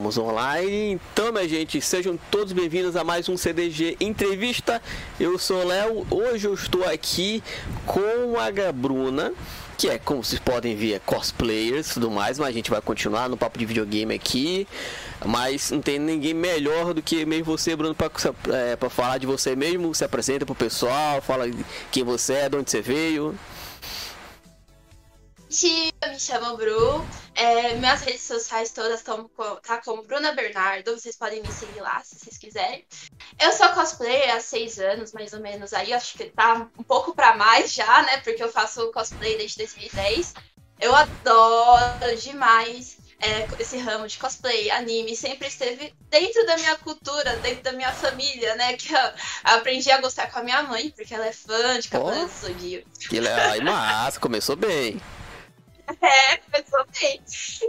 Estamos online, então minha gente, sejam todos bem-vindos a mais um CDG Entrevista. Eu sou o Léo, hoje eu estou aqui com a Gabruna, que é, como vocês podem ver, é cosplayers e tudo mais, mas a gente vai continuar no papo de videogame aqui. Mas não tem ninguém melhor do que mesmo você, Bruno, para é, falar de você mesmo. Se apresenta pro pessoal, fala quem você é, de onde você veio eu me chamo Bru. É, minhas redes sociais todas estão tá como Bruna Bernardo. Vocês podem me seguir lá se vocês quiserem. Eu sou cosplayer há seis anos, mais ou menos. Aí acho que tá um pouco para mais já, né? Porque eu faço cosplay desde 2010. Eu adoro demais é, esse ramo de cosplay, anime, sempre esteve dentro da minha cultura, dentro da minha família, né? Que eu aprendi a gostar com a minha mãe, porque ela é fã de Cavaleiros oh, do Zodíaco. Que legal, massa, começou bem. É, bem.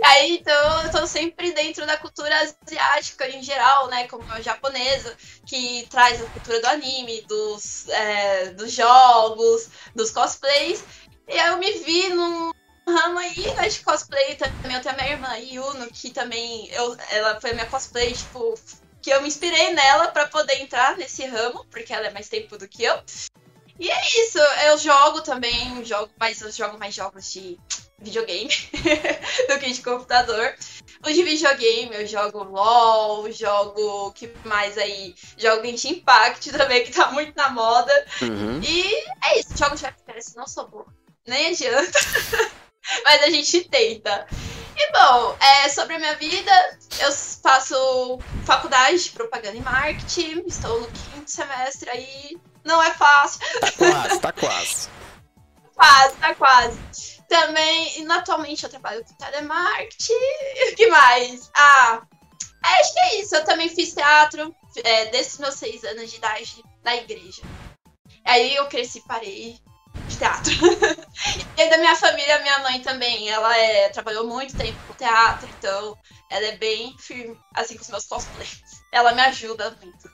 Aí, então, eu tô sempre dentro da cultura asiática em geral, né? Como a japonesa, que traz a cultura do anime, dos, é, dos jogos, dos cosplays. E aí eu me vi num ramo aí, né, de cosplay também. Eu tenho a minha irmã, Yuno, que também, eu, ela foi minha cosplay, tipo, que eu me inspirei nela para poder entrar nesse ramo, porque ela é mais tempo do que eu. E é isso, eu jogo também, jogo, mas eu jogo mais jogos de videogame do que de computador. Os de videogame eu jogo LOL, jogo que mais aí? Jogo Genshin Impact também, que tá muito na moda. Uhum. E é isso, jogo de FPS não sou boa. Nem adianta. Mas a gente tenta. E bom, é, sobre a minha vida, eu faço faculdade de propaganda e marketing, estou no quinto semestre aí não é fácil. Tá quase, tá quase. quase, tá quase. Também, atualmente eu trabalho com telemarketing. Que mais? Ah, é, acho que é isso. Eu também fiz teatro é, desde meus seis anos de idade na igreja. Aí eu cresci parei de teatro. e da minha família, minha mãe também, ela é, trabalhou muito tempo com teatro, então ela é bem firme, assim, com os meus cosplays. Ela me ajuda muito.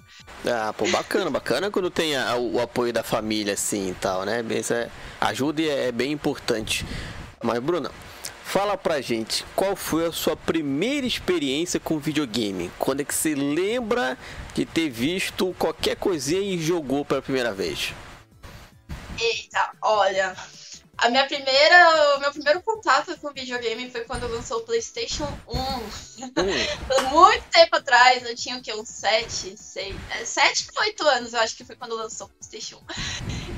Ah, pô, bacana, bacana quando tem a, o, apoio da família, assim, e tal, né? Isso é, ajuda e é, é bem importante. Mas, Bruna, fala pra gente, qual foi a sua primeira experiência com videogame? Quando é que você lembra de ter visto qualquer coisinha e jogou pela primeira vez? Eita, olha, a minha primeira, o meu primeiro contato com videogame foi quando lançou o PlayStation 1. Hum. Muito tempo atrás, eu tinha o quê? Uns 7, 6, 7 para 8 anos, eu acho que foi quando lançou o PlayStation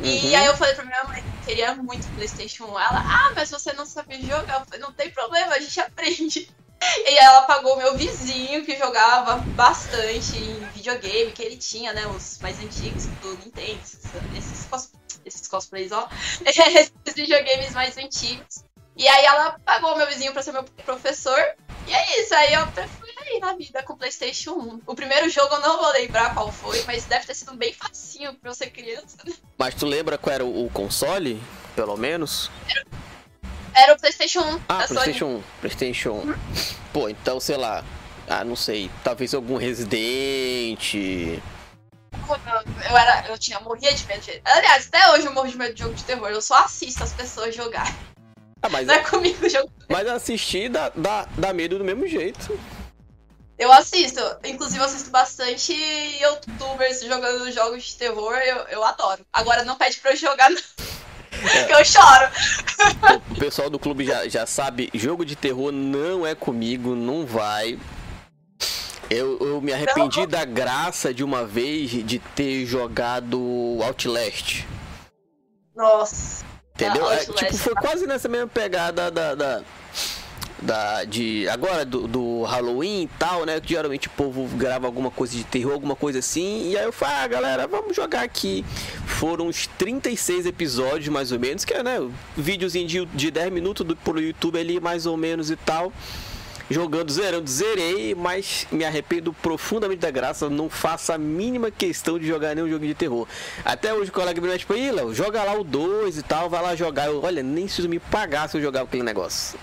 1. E uhum. aí eu falei pra minha mãe que queria muito PlayStation 1. Ela, ah, mas você não sabe jogar. Eu falei, não tem problema, a gente aprende. E ela pagou meu vizinho que jogava bastante em videogame, que ele tinha, né? Os mais antigos do Nintendo, esses esses cosplays, ó. esses videogames mais antigos. E aí ela pagou meu vizinho pra ser meu professor. E é isso, aí eu na vida com o Playstation 1. O primeiro jogo eu não vou lembrar qual foi, mas deve ter sido bem facinho pra eu ser criança. Né? Mas tu lembra qual era o console, pelo menos? Era, era o Playstation 1. Ah, Playstation 1. Playstation 1. Pô, então, sei lá. Ah, não sei. Talvez algum Resident eu, era, eu tinha, morria de medo de. Aliás, até hoje eu morro de medo de jogo de terror. Eu só assisto as pessoas jogar. Ah, mas não é, comigo jogo. Mas assistir dá, dá, dá medo do mesmo jeito. Eu assisto, inclusive eu assisto bastante youtubers jogando jogos de terror, eu, eu adoro. Agora não pede pra eu jogar, não. É. eu choro. O pessoal do clube já, já sabe, jogo de terror não é comigo, não vai. Eu, eu me arrependi não. da graça de uma vez de ter jogado Outlast. Nossa. Entendeu? É, tipo, foi quase nessa mesma pegada da. da, da de agora do, do, Halloween e tal, né? Que geralmente o povo grava alguma coisa de terror, alguma coisa assim. E aí eu falei, ah, galera, vamos jogar aqui. Foram uns 36 episódios, mais ou menos, que é, né? Videozinho de, de 10 minutos do, pro YouTube ali, mais ou menos e tal jogando, zerando, zerei, mas me arrependo profundamente da graça, não faço a mínima questão de jogar nenhum jogo de terror. Até hoje o colega me tipo, aí, Léo, joga lá o 2 e tal, vai lá jogar. Eu, olha, nem se me pagar se eu jogar aquele negócio.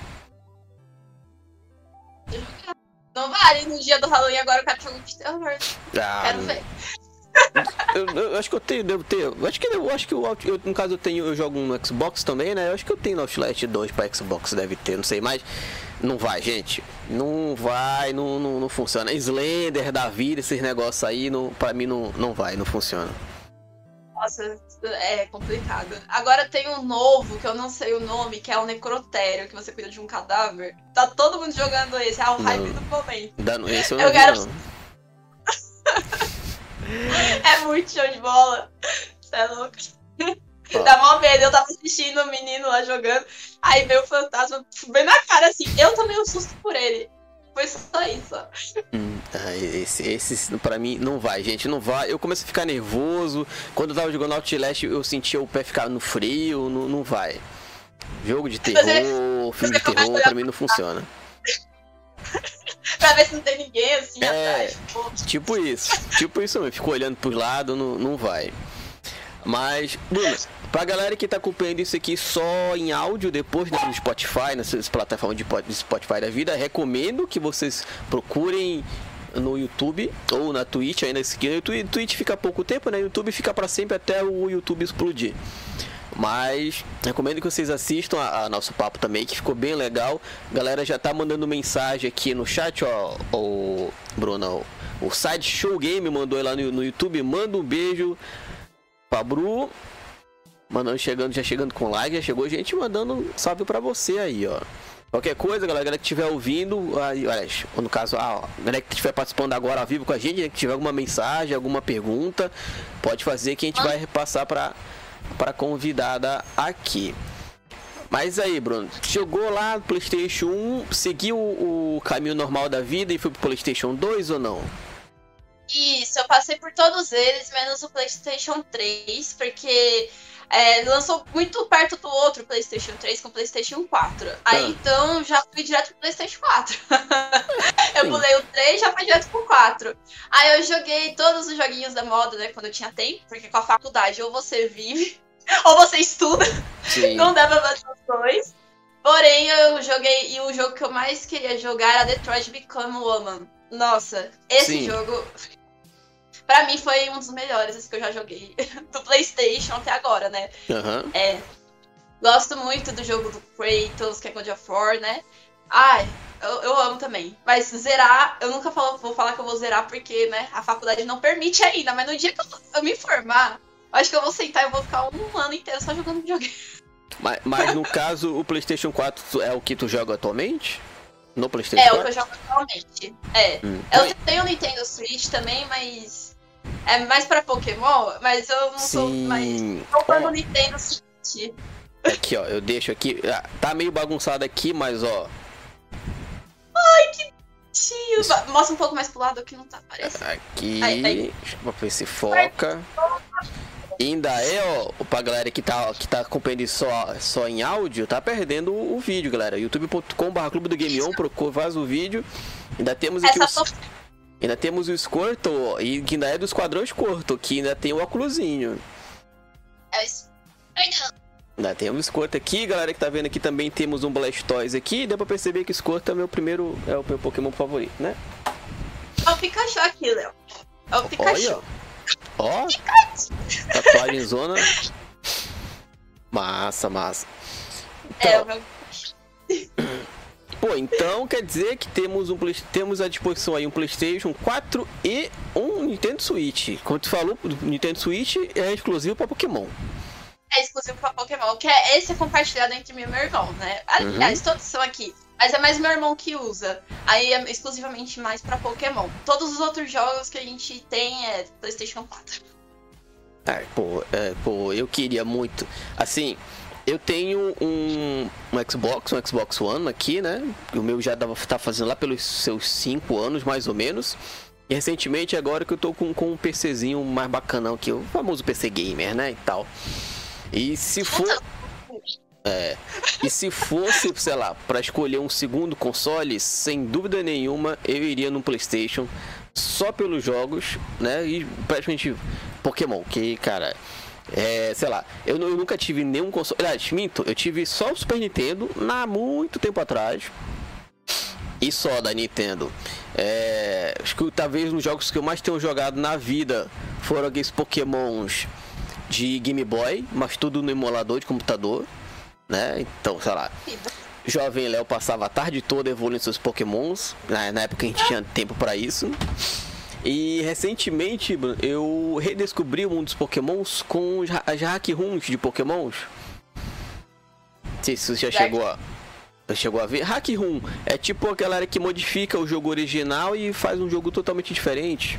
Não vale, no dia do Halloween agora eu quero jogo de terror. Ah, quero ver. eu, eu, acho que eu tenho, devo ter. Eu acho que eu acho que eu, eu, no caso eu tenho, eu jogo no Xbox também, né? Eu acho que eu tenho no Outlast 2 para Xbox, deve ter, não sei mais. Não vai, gente. Não vai, não, não, não funciona. Slender da vida, esses negócios aí, não, pra mim não, não vai, não funciona. Nossa, é complicado. Agora tem um novo, que eu não sei o nome, que é o Necrotério, que você cuida de um cadáver. Tá todo mundo jogando esse, é o hype do momento. Dá, esse eu não eu quero... é muito show de bola. Você é louco. Dá mó medo, eu tava assistindo o menino lá jogando, aí veio o fantasma bem na cara assim. Eu tomei um susto por ele. Foi só isso. Hum, ah, esse, esse, pra mim, não vai, gente. Não vai. Eu comecei a ficar nervoso. Quando eu tava jogando Outlast, eu sentia o pé ficar no frio. Não, não vai. Jogo de terror, você, filme de terror, pra mim não funciona. pra ver se não tem ninguém assim é, atrás. Tipo isso. Tipo isso mesmo. Fico olhando pro lado, não, não vai. Mas, Bruno, pra galera que tá acompanhando isso aqui só em áudio, depois né, no Spotify, nessas plataformas de Spotify da vida, recomendo que vocês procurem no YouTube ou na Twitch ainda que no Twitch fica pouco tempo, né? YouTube fica para sempre até o YouTube explodir. Mas recomendo que vocês assistam a, a, nosso papo também, que ficou bem legal. A galera já tá mandando mensagem aqui no chat, ó, o Bruno, o Side Show Game mandou lá no, no YouTube, manda um beijo Pabru, mandando chegando, já chegando com like, já chegou gente mandando salve para você aí, ó. Qualquer coisa, galera, que estiver ouvindo, aí, olha, no caso, a galera que estiver participando agora ao vivo com a gente, né, que tiver alguma mensagem, alguma pergunta, pode fazer que a gente vai repassar para para convidada aqui. Mas aí, Bruno, chegou lá no PlayStation 1, seguiu o caminho normal da vida e foi pro PlayStation 2 ou não? Isso, eu passei por todos eles, menos o PlayStation 3, porque é, lançou muito perto do outro PlayStation 3 com o PlayStation 4. Aí ah. então já fui direto pro PlayStation 4. eu pulei o 3 já fui direto pro 4. Aí eu joguei todos os joguinhos da moda, né, quando eu tinha tempo, porque com a faculdade ou você vive, ou você estuda. Sim. Não dá pra fazer os dois. Porém, eu joguei, e o jogo que eu mais queria jogar era Detroit Become Woman. Nossa, esse Sim. jogo Pra mim foi um dos melhores assim, que eu já joguei do PlayStation até agora, né? Uhum. É. Gosto muito do jogo do Kratos, que é God of War, né? Ai, eu, eu amo também. Mas zerar, eu nunca falo, vou falar que eu vou zerar porque, né, a faculdade não permite ainda. Mas no dia que eu, eu me formar, acho que eu vou sentar e vou ficar um ano inteiro só jogando videogame. Mas, mas no caso, o PlayStation 4 é o que tu joga atualmente? No PlayStation É 4? o que eu jogo atualmente. É. Hum. Eu tenho o Nintendo Switch também, mas é mais pra Pokémon, mas eu não Sim. sou mais. Tô falando Nintendo Switch. Aqui, ó, eu deixo aqui. Ah, tá meio bagunçado aqui, mas ó. Ai, que bonitinho. Mostra um pouco mais pro lado que não tá aparecendo. Aqui. Aí, aí. Deixa eu ver se foca. ainda é, ó, pra galera que tá, que tá acompanhando só, só em áudio, tá perdendo o, o vídeo, galera. youtube.com.br Clube do Game On, procura, faz o vídeo. Ainda temos aqui Essa os... Ainda temos o Squirtle, e que ainda é do Esquadrão Squirtle, que ainda tem o óculosinho. É isso. Ainda temos o Squirtle aqui, galera que tá vendo aqui também temos um Blastoise aqui. Deu pra perceber que o Squirtle é o meu primeiro, é o meu Pokémon favorito, né? É o Pikachu aqui, Léo. É o Pikachu. Ó. Tatuagem zona. Massa, massa. Então, é, o meu... Pô, então quer dizer que temos um temos à disposição aí um PlayStation 4 e um Nintendo Switch. Como tu falou, o Nintendo Switch é exclusivo para Pokémon. É exclusivo para Pokémon, que é esse é compartilhado entre mim e meu irmão, né? Aliás, uhum. todos são aqui. Mas é mais meu irmão que usa. Aí é exclusivamente mais para Pokémon. Todos os outros jogos que a gente tem é PlayStation 4. Ah, pô, é, pô, eu queria muito. Assim, eu tenho um, um Xbox, um Xbox One aqui, né? O meu já dava, tá fazendo lá pelos seus 5 anos, mais ou menos. E recentemente, agora que eu tô com, com um PCzinho mais bacanão, que é o famoso PC Gamer, né? E tal. E se for. É, e se fosse, sei lá, para escolher um segundo console, sem dúvida nenhuma, eu iria no PlayStation só pelos jogos, né? E praticamente Pokémon, que, cara, é, sei lá, eu, eu, nunca tive nenhum console. Aliás, minto, eu tive só o Super Nintendo há muito tempo atrás. E só da Nintendo. É, acho que talvez os jogos que eu mais tenho jogado na vida foram aqueles pokémons de Game Boy, mas tudo no emulador de computador, né? Então, sei lá. Jovem Léo passava a tarde toda evoluindo seus pokémons, na, na época a gente tinha tempo para isso. E recentemente eu redescobri mundo dos pokémons com as hack runs de pokémons. Não sei se você já chegou a, chegou a ver. Hack room é tipo a galera que modifica o jogo original e faz um jogo totalmente diferente.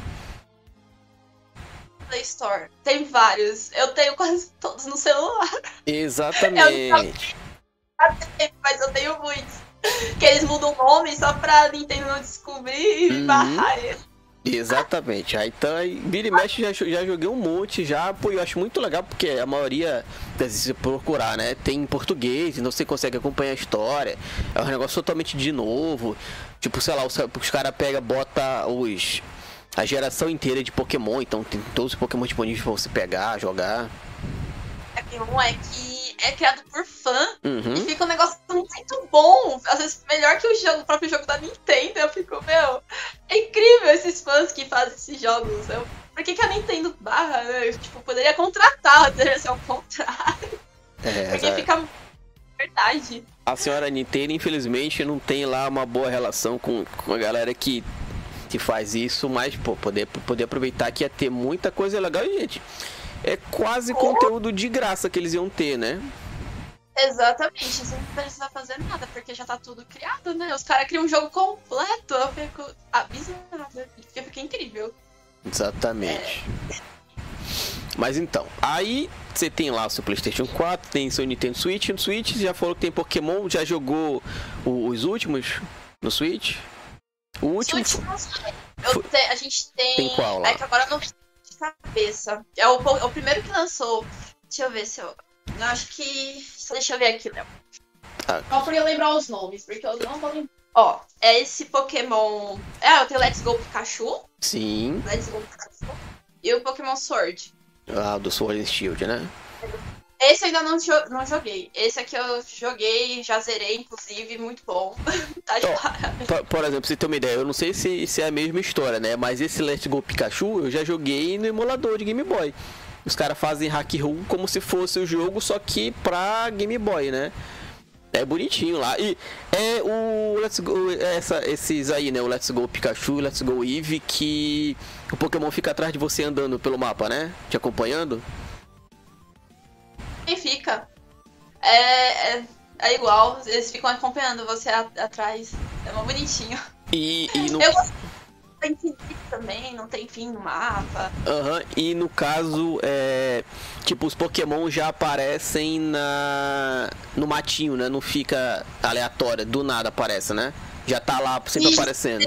Play Store. Tem vários. Eu tenho quase todos no celular. Exatamente. Eu mas eu tenho muitos. Que eles mudam o nome só pra Nintendo não descobrir e uhum. barrar ele. Exatamente. Aí então, aí, vira e mexe, já, já joguei um monte já. Pô, eu acho muito legal porque a maioria, se procurar, né, tem em português, então você consegue acompanhar a história. É um negócio totalmente de novo. Tipo, sei lá, os, os caras pegam, bota os a geração inteira de Pokémon, então tem todos os Pokémon disponíveis pra você pegar, jogar. É um é que é criado por fã uhum. e fica um negócio muito bom. Às vezes melhor que o jogo, o próprio jogo da Nintendo. Eu fico, meu, é incrível esses fãs que fazem esses jogos. Eu, por que, que a Nintendo barra, né? Tipo, poderia contratar, deveria ser ao contrário. É, Porque fica verdade. A senhora Nintendo, infelizmente, não tem lá uma boa relação com, com a galera que que faz isso, mas pô, poder, poder aproveitar que ia ter muita coisa legal, e, gente. É quase conteúdo de graça que eles iam ter, né? Exatamente, você não precisa fazer nada, porque já tá tudo criado, né? Os caras criam um jogo completo, eu fico abismada, porque fica incrível. Exatamente. É. Mas então, aí você tem lá o seu PlayStation 4, tem seu Nintendo Switch. No Switch já falou que tem Pokémon, já jogou os últimos no Switch? O último. Eu te, a gente tem. Tem qual lá? É que agora eu não cabeça. É o, é o primeiro que lançou. Deixa eu ver se eu. Eu acho que. Só deixa eu ver aqui, Léo. Ah. Só pra eu lembrar os nomes, porque eu não vou lembrar. Ó, é esse Pokémon. É, eu tenho Let's Go Pikachu. Sim. Let's Go Pikachu. E o Pokémon Sword. Ah, do Sword and Shield, né? Esse eu ainda não, jo não joguei. Esse aqui eu joguei, já zerei, inclusive, muito bom. tá de oh, por, por, exemplo, pra você ter uma ideia, eu não sei se, se é a mesma história, né? Mas esse Let's Go Pikachu eu já joguei no emulador de Game Boy. Os caras fazem hack room como se fosse o jogo, só que pra Game Boy, né? É bonitinho lá. E é o Let's Go, essa, esses aí, né? O Let's Go Pikachu Let's Go Eevee, que o Pokémon fica atrás de você andando pelo mapa, né? Te acompanhando fica. É, é, é, igual, eles ficam acompanhando você a, atrás. É muito bonitinho. E, e no... Eu gosto também, não tem fim no mapa. Aham, uhum. e no caso, é. Tipo, os Pokémon já aparecem na. no matinho, né? Não fica aleatório, do nada aparece, né? Já tá lá sempre Isso, aparecendo.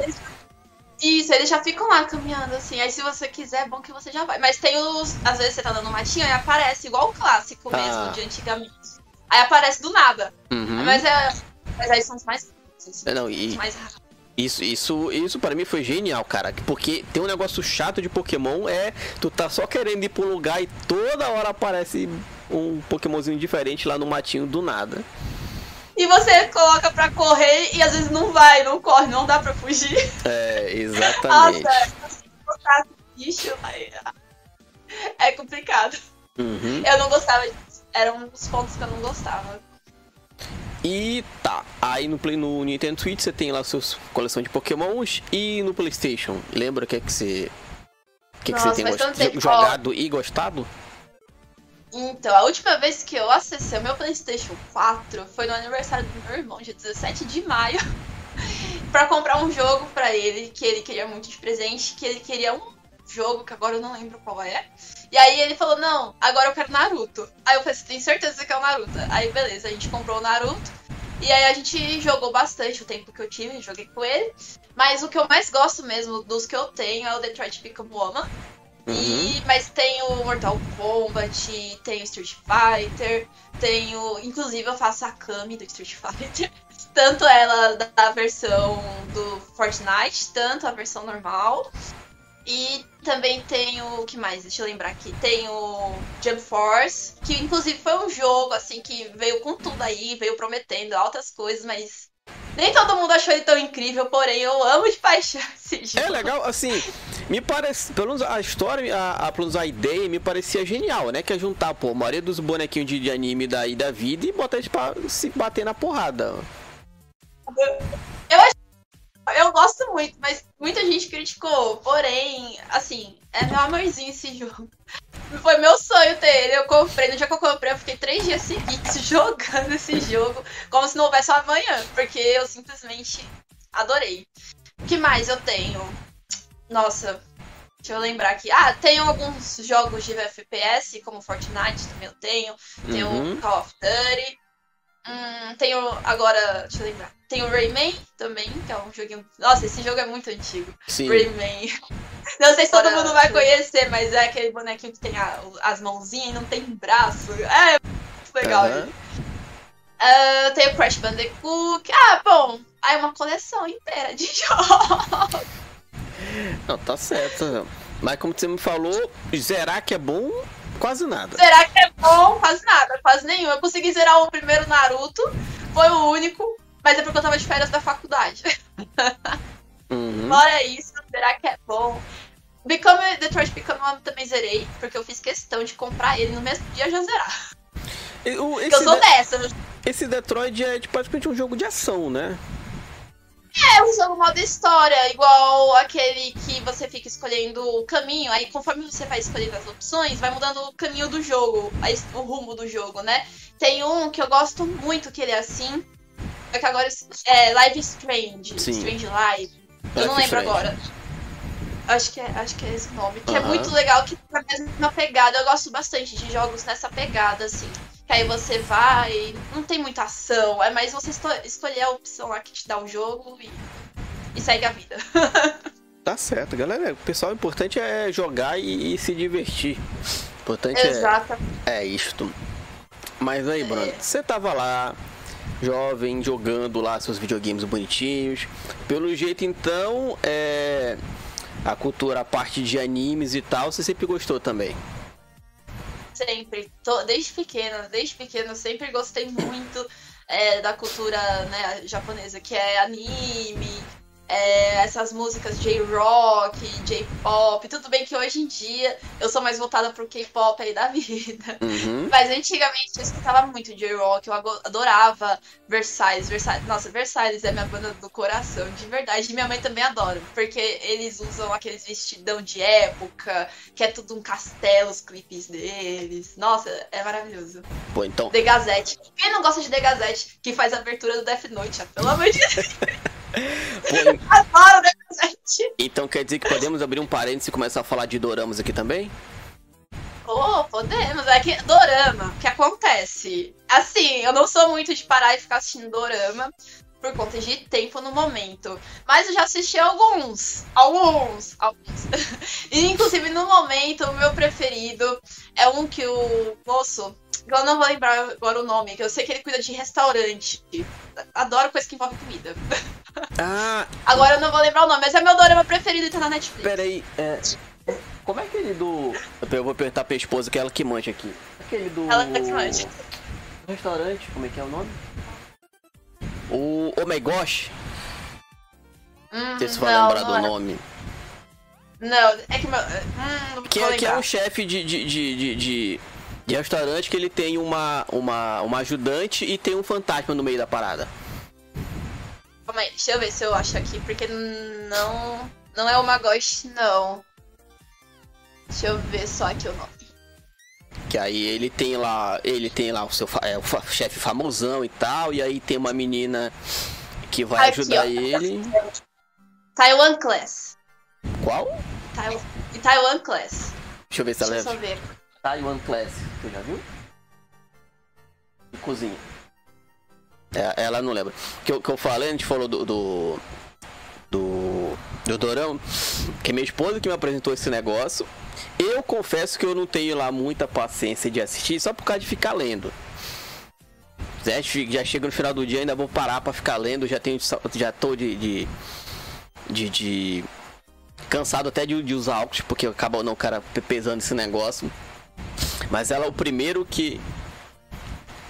Isso, eles já ficam lá caminhando, assim. Aí se você quiser, é bom que você já vai. Mas tem os. Às vezes você tá dando matinho e aparece, igual o clássico ah. mesmo, de antigamente. Aí aparece do nada. Uhum. Mas, é, mas aí são os mais. Assim, não, e... mais isso, isso, isso para mim foi genial, cara. Porque tem um negócio chato de Pokémon é tu tá só querendo ir um lugar e toda hora aparece um Pokémonzinho diferente lá no matinho do nada. E você coloca pra correr e às vezes não vai, não corre, não dá pra fugir. É, exatamente. Nossa, bicho, é complicado. Uhum. Eu não gostava disso. Era um dos pontos que eu não gostava. E tá, aí no, Play, no Nintendo Switch você tem lá a sua coleção de Pokémons e no Playstation, lembra o que é que você... O que, é que você tem gost... jogado e gostado? Então, a última vez que eu acessei o meu PlayStation 4 foi no aniversário do meu irmão, dia 17 de maio, para comprar um jogo para ele que ele queria muito de presente, que ele queria um jogo que agora eu não lembro qual é. E aí ele falou: "Não, agora eu quero Naruto". Aí eu falei: "Tem certeza que é o Naruto?". Aí beleza, a gente comprou o Naruto. E aí a gente jogou bastante o tempo que eu tive, joguei com ele. Mas o que eu mais gosto mesmo dos que eu tenho é o Detroit Become Woman. Uhum. E, mas tem o Mortal Kombat, tem o Street Fighter, tem o. Inclusive eu faço a Kami do Street Fighter. Tanto ela da versão do Fortnite, tanto a versão normal. E também tem o. que mais? Deixa eu lembrar aqui. Tem o Jump Force, que inclusive foi um jogo assim que veio com tudo aí, veio prometendo altas coisas, mas Nem todo mundo achou ele tão incrível, porém eu amo de paixão esse jogo. É legal, assim, me parece, pelo menos a história, a, a, pelo menos a ideia me parecia genial, né? Que é juntar, pô, a maioria dos bonequinhos de, de anime daí da vida e botar eles pra se bater na porrada. Eu gosto muito, mas muita gente criticou. Porém, assim, é meu amorzinho esse jogo. Foi meu sonho ter ele. Eu comprei, no dia que eu comprei, eu fiquei três dias seguidos jogando esse jogo, como se não houvesse amanhã, porque eu simplesmente adorei. O que mais eu tenho? Nossa, deixa eu lembrar aqui. Ah, tenho alguns jogos de FPS, como Fortnite também eu tenho. Tenho uhum. Call of Duty. Hum, tenho agora, deixa eu lembrar. Tem o Rayman também, que é um joguinho. Nossa, esse jogo é muito antigo. Sim. Rayman. Não sei se todo mundo vai conhecer, mas é aquele bonequinho que tem a, as mãozinhas e não tem braço. É muito legal. Uhum. Uh, tem o Crash Bandicoot. Ah, bom. Aí uma coleção inteira de jogos. Não, tá certo. Mas como você me falou, zerar que é bom, quase nada. Zerar que é bom, quase nada, quase nenhum. Eu consegui zerar o primeiro Naruto, foi o único. Mas é porque eu tava de férias da faculdade. Uhum. Fora isso, será que é bom? Become, Detroit Become One também zerei, porque eu fiz questão de comprar ele no mesmo dia já zerar. O, eu sou de... dessa. Esse Detroit é tipo, praticamente um jogo de ação, né? É um jogo modo história, igual aquele que você fica escolhendo o caminho, aí conforme você vai escolhendo as opções, vai mudando o caminho do jogo, o rumo do jogo, né? Tem um que eu gosto muito que ele é assim, é que agora é Live Strange. Sim. Strange Live. Eu não lembro Strange. agora. Acho que, é, acho que é esse nome. Que é muito legal, que tá mesma pegada. Eu gosto bastante de jogos nessa pegada, assim. Que aí você vai. Não tem muita ação. É mais você escolher a opção lá que te dá o jogo e, e segue a vida. tá certo, galera. O pessoal, o importante é jogar e, e se divertir. O importante é, é isto. Mas aí, Bruno, é. você tava lá, jovem jogando lá seus videogames bonitinhos. Pelo jeito, então, é a cultura, a parte de animes e tal, você sempre gostou também? Sempre, Tô, desde pequena, desde pequena sempre gostei muito é, da cultura né, japonesa, que é anime, é, essas músicas J-rock, J-pop. Tudo bem que hoje em dia eu sou mais voltada pro K-pop aí da vida. Uhum. Mas antigamente eu escutava muito J-rock, eu adorava Versailles, Versailles. Nossa, Versailles é minha banda do coração, de verdade. E minha mãe também adora, porque eles usam aqueles vestidão de época, que é tudo um castelo, os clipes deles. Nossa, é maravilhoso. Pô, então. The Gazette. Quem não gosta de The Gazette, que faz a abertura do Death Note, pelo amor de Deus. Adoro Então quer dizer que podemos abrir um parênteses e começar a falar de doramas aqui também? Oh, podemos. É que dorama, o que acontece? Assim, eu não sou muito de parar e ficar assistindo dorama por conta de tempo no momento. Mas eu já assisti alguns. Alguns. Alguns. e inclusive no momento, o meu preferido é um que o moço. Eu não vou lembrar agora o nome, que eu sei que ele cuida de restaurante. Adoro coisa que envolve comida. Ah. Agora eu não vou lembrar o nome, mas é meu dorama preferido e tá na Netflix. Peraí, é. Como é aquele do. Eu vou perguntar pra esposa que é ela que manja aqui. Aquele do. Ela que manja. Restaurante, como é que é o nome? O Oh My Gosh. Hum, não sei se vai lembrar do é. nome. Não, é que meu. Hum, que, é, que é um chefe de, de, de, de, de, de restaurante que ele tem uma, uma, uma ajudante e tem um fantasma no meio da parada. Calma aí, deixa eu ver se eu acho aqui, porque não. Não é uma Ghost, não. Deixa eu ver só aqui o nome. Que aí ele tem lá. Ele tem lá o seu é, o chefe famosão e tal. E aí tem uma menina que vai aqui, ajudar ó, ele. Taiwan Class. Qual? Taiwan, Taiwan Class. Deixa eu ver se ela leva. ver. Taiwan Class, tu já viu? Cozinha. É, ela não lembra. Que eu, que eu falei, a gente falou do, do. do. do Dorão, que é minha esposa que me apresentou esse negócio. Eu confesso que eu não tenho lá muita paciência de assistir só por causa de ficar lendo. Já, já chega no final do dia, ainda vou parar para ficar lendo. Já tenho, já tô de, de, de, de cansado até de, de usar óculos porque acaba não cara pesando esse negócio. Mas ela é o primeiro que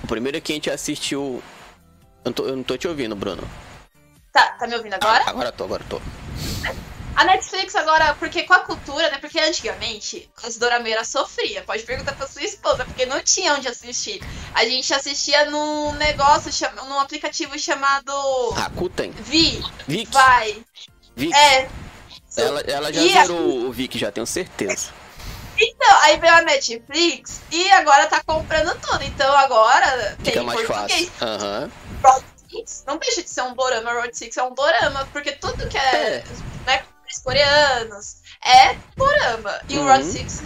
o primeiro que a gente assistiu eu não, tô, eu não tô te ouvindo, Bruno. Tá, tá me ouvindo agora? Ah, agora tô, agora tô. A Netflix agora, porque com a cultura, né? Porque antigamente as dorameiras sofria. Pode perguntar pra sua esposa, porque não tinha onde assistir. A gente assistia num negócio, num aplicativo chamado. Rakuten. Vi. Vic. Vai. Vic. É. Ela, ela já E zerou o Vic, já tenho certeza. Então, aí veio a Netflix e agora tá comprando tudo. Então agora tem Fica em mais português. fácil. Road Six não deixa de ser um dorama, Road Six é um dorama, porque tudo que é, É. né, os coreanos é dorama. E o Uhum. Road Six.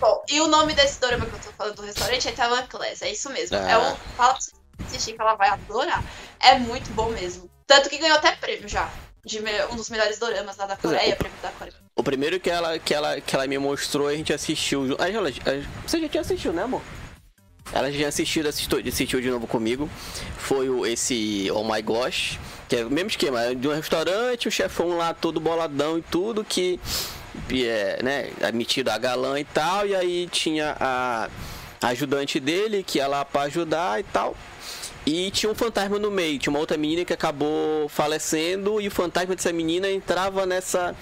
Bom, e o nome desse dorama que eu tô falando do restaurante é Taiwan Class, é isso mesmo. Ah. É um. Fala pra você assistir que ela vai adorar. É muito bom mesmo. Tanto que ganhou até prêmio já. De um dos melhores doramas lá da é, Coreia, prêmio da Coreia. O primeiro que ela, que, ela, que ela me mostrou, a gente assistiu. Ah, ela- ah, Você já tinha assistido, né, amor? Ela já tinha assistido, assistiu, assistiu de novo comigo. Foi o, esse Oh My Gosh, que é o mesmo esquema, é de um restaurante, o chefão lá todo boladão e tudo, que é, né, admitido a galã e tal, e aí tinha a, a ajudante dele, que ia lá pra ajudar e tal. E tinha um fantasma no meio, tinha uma outra menina que acabou falecendo e o fantasma dessa menina entrava nessa.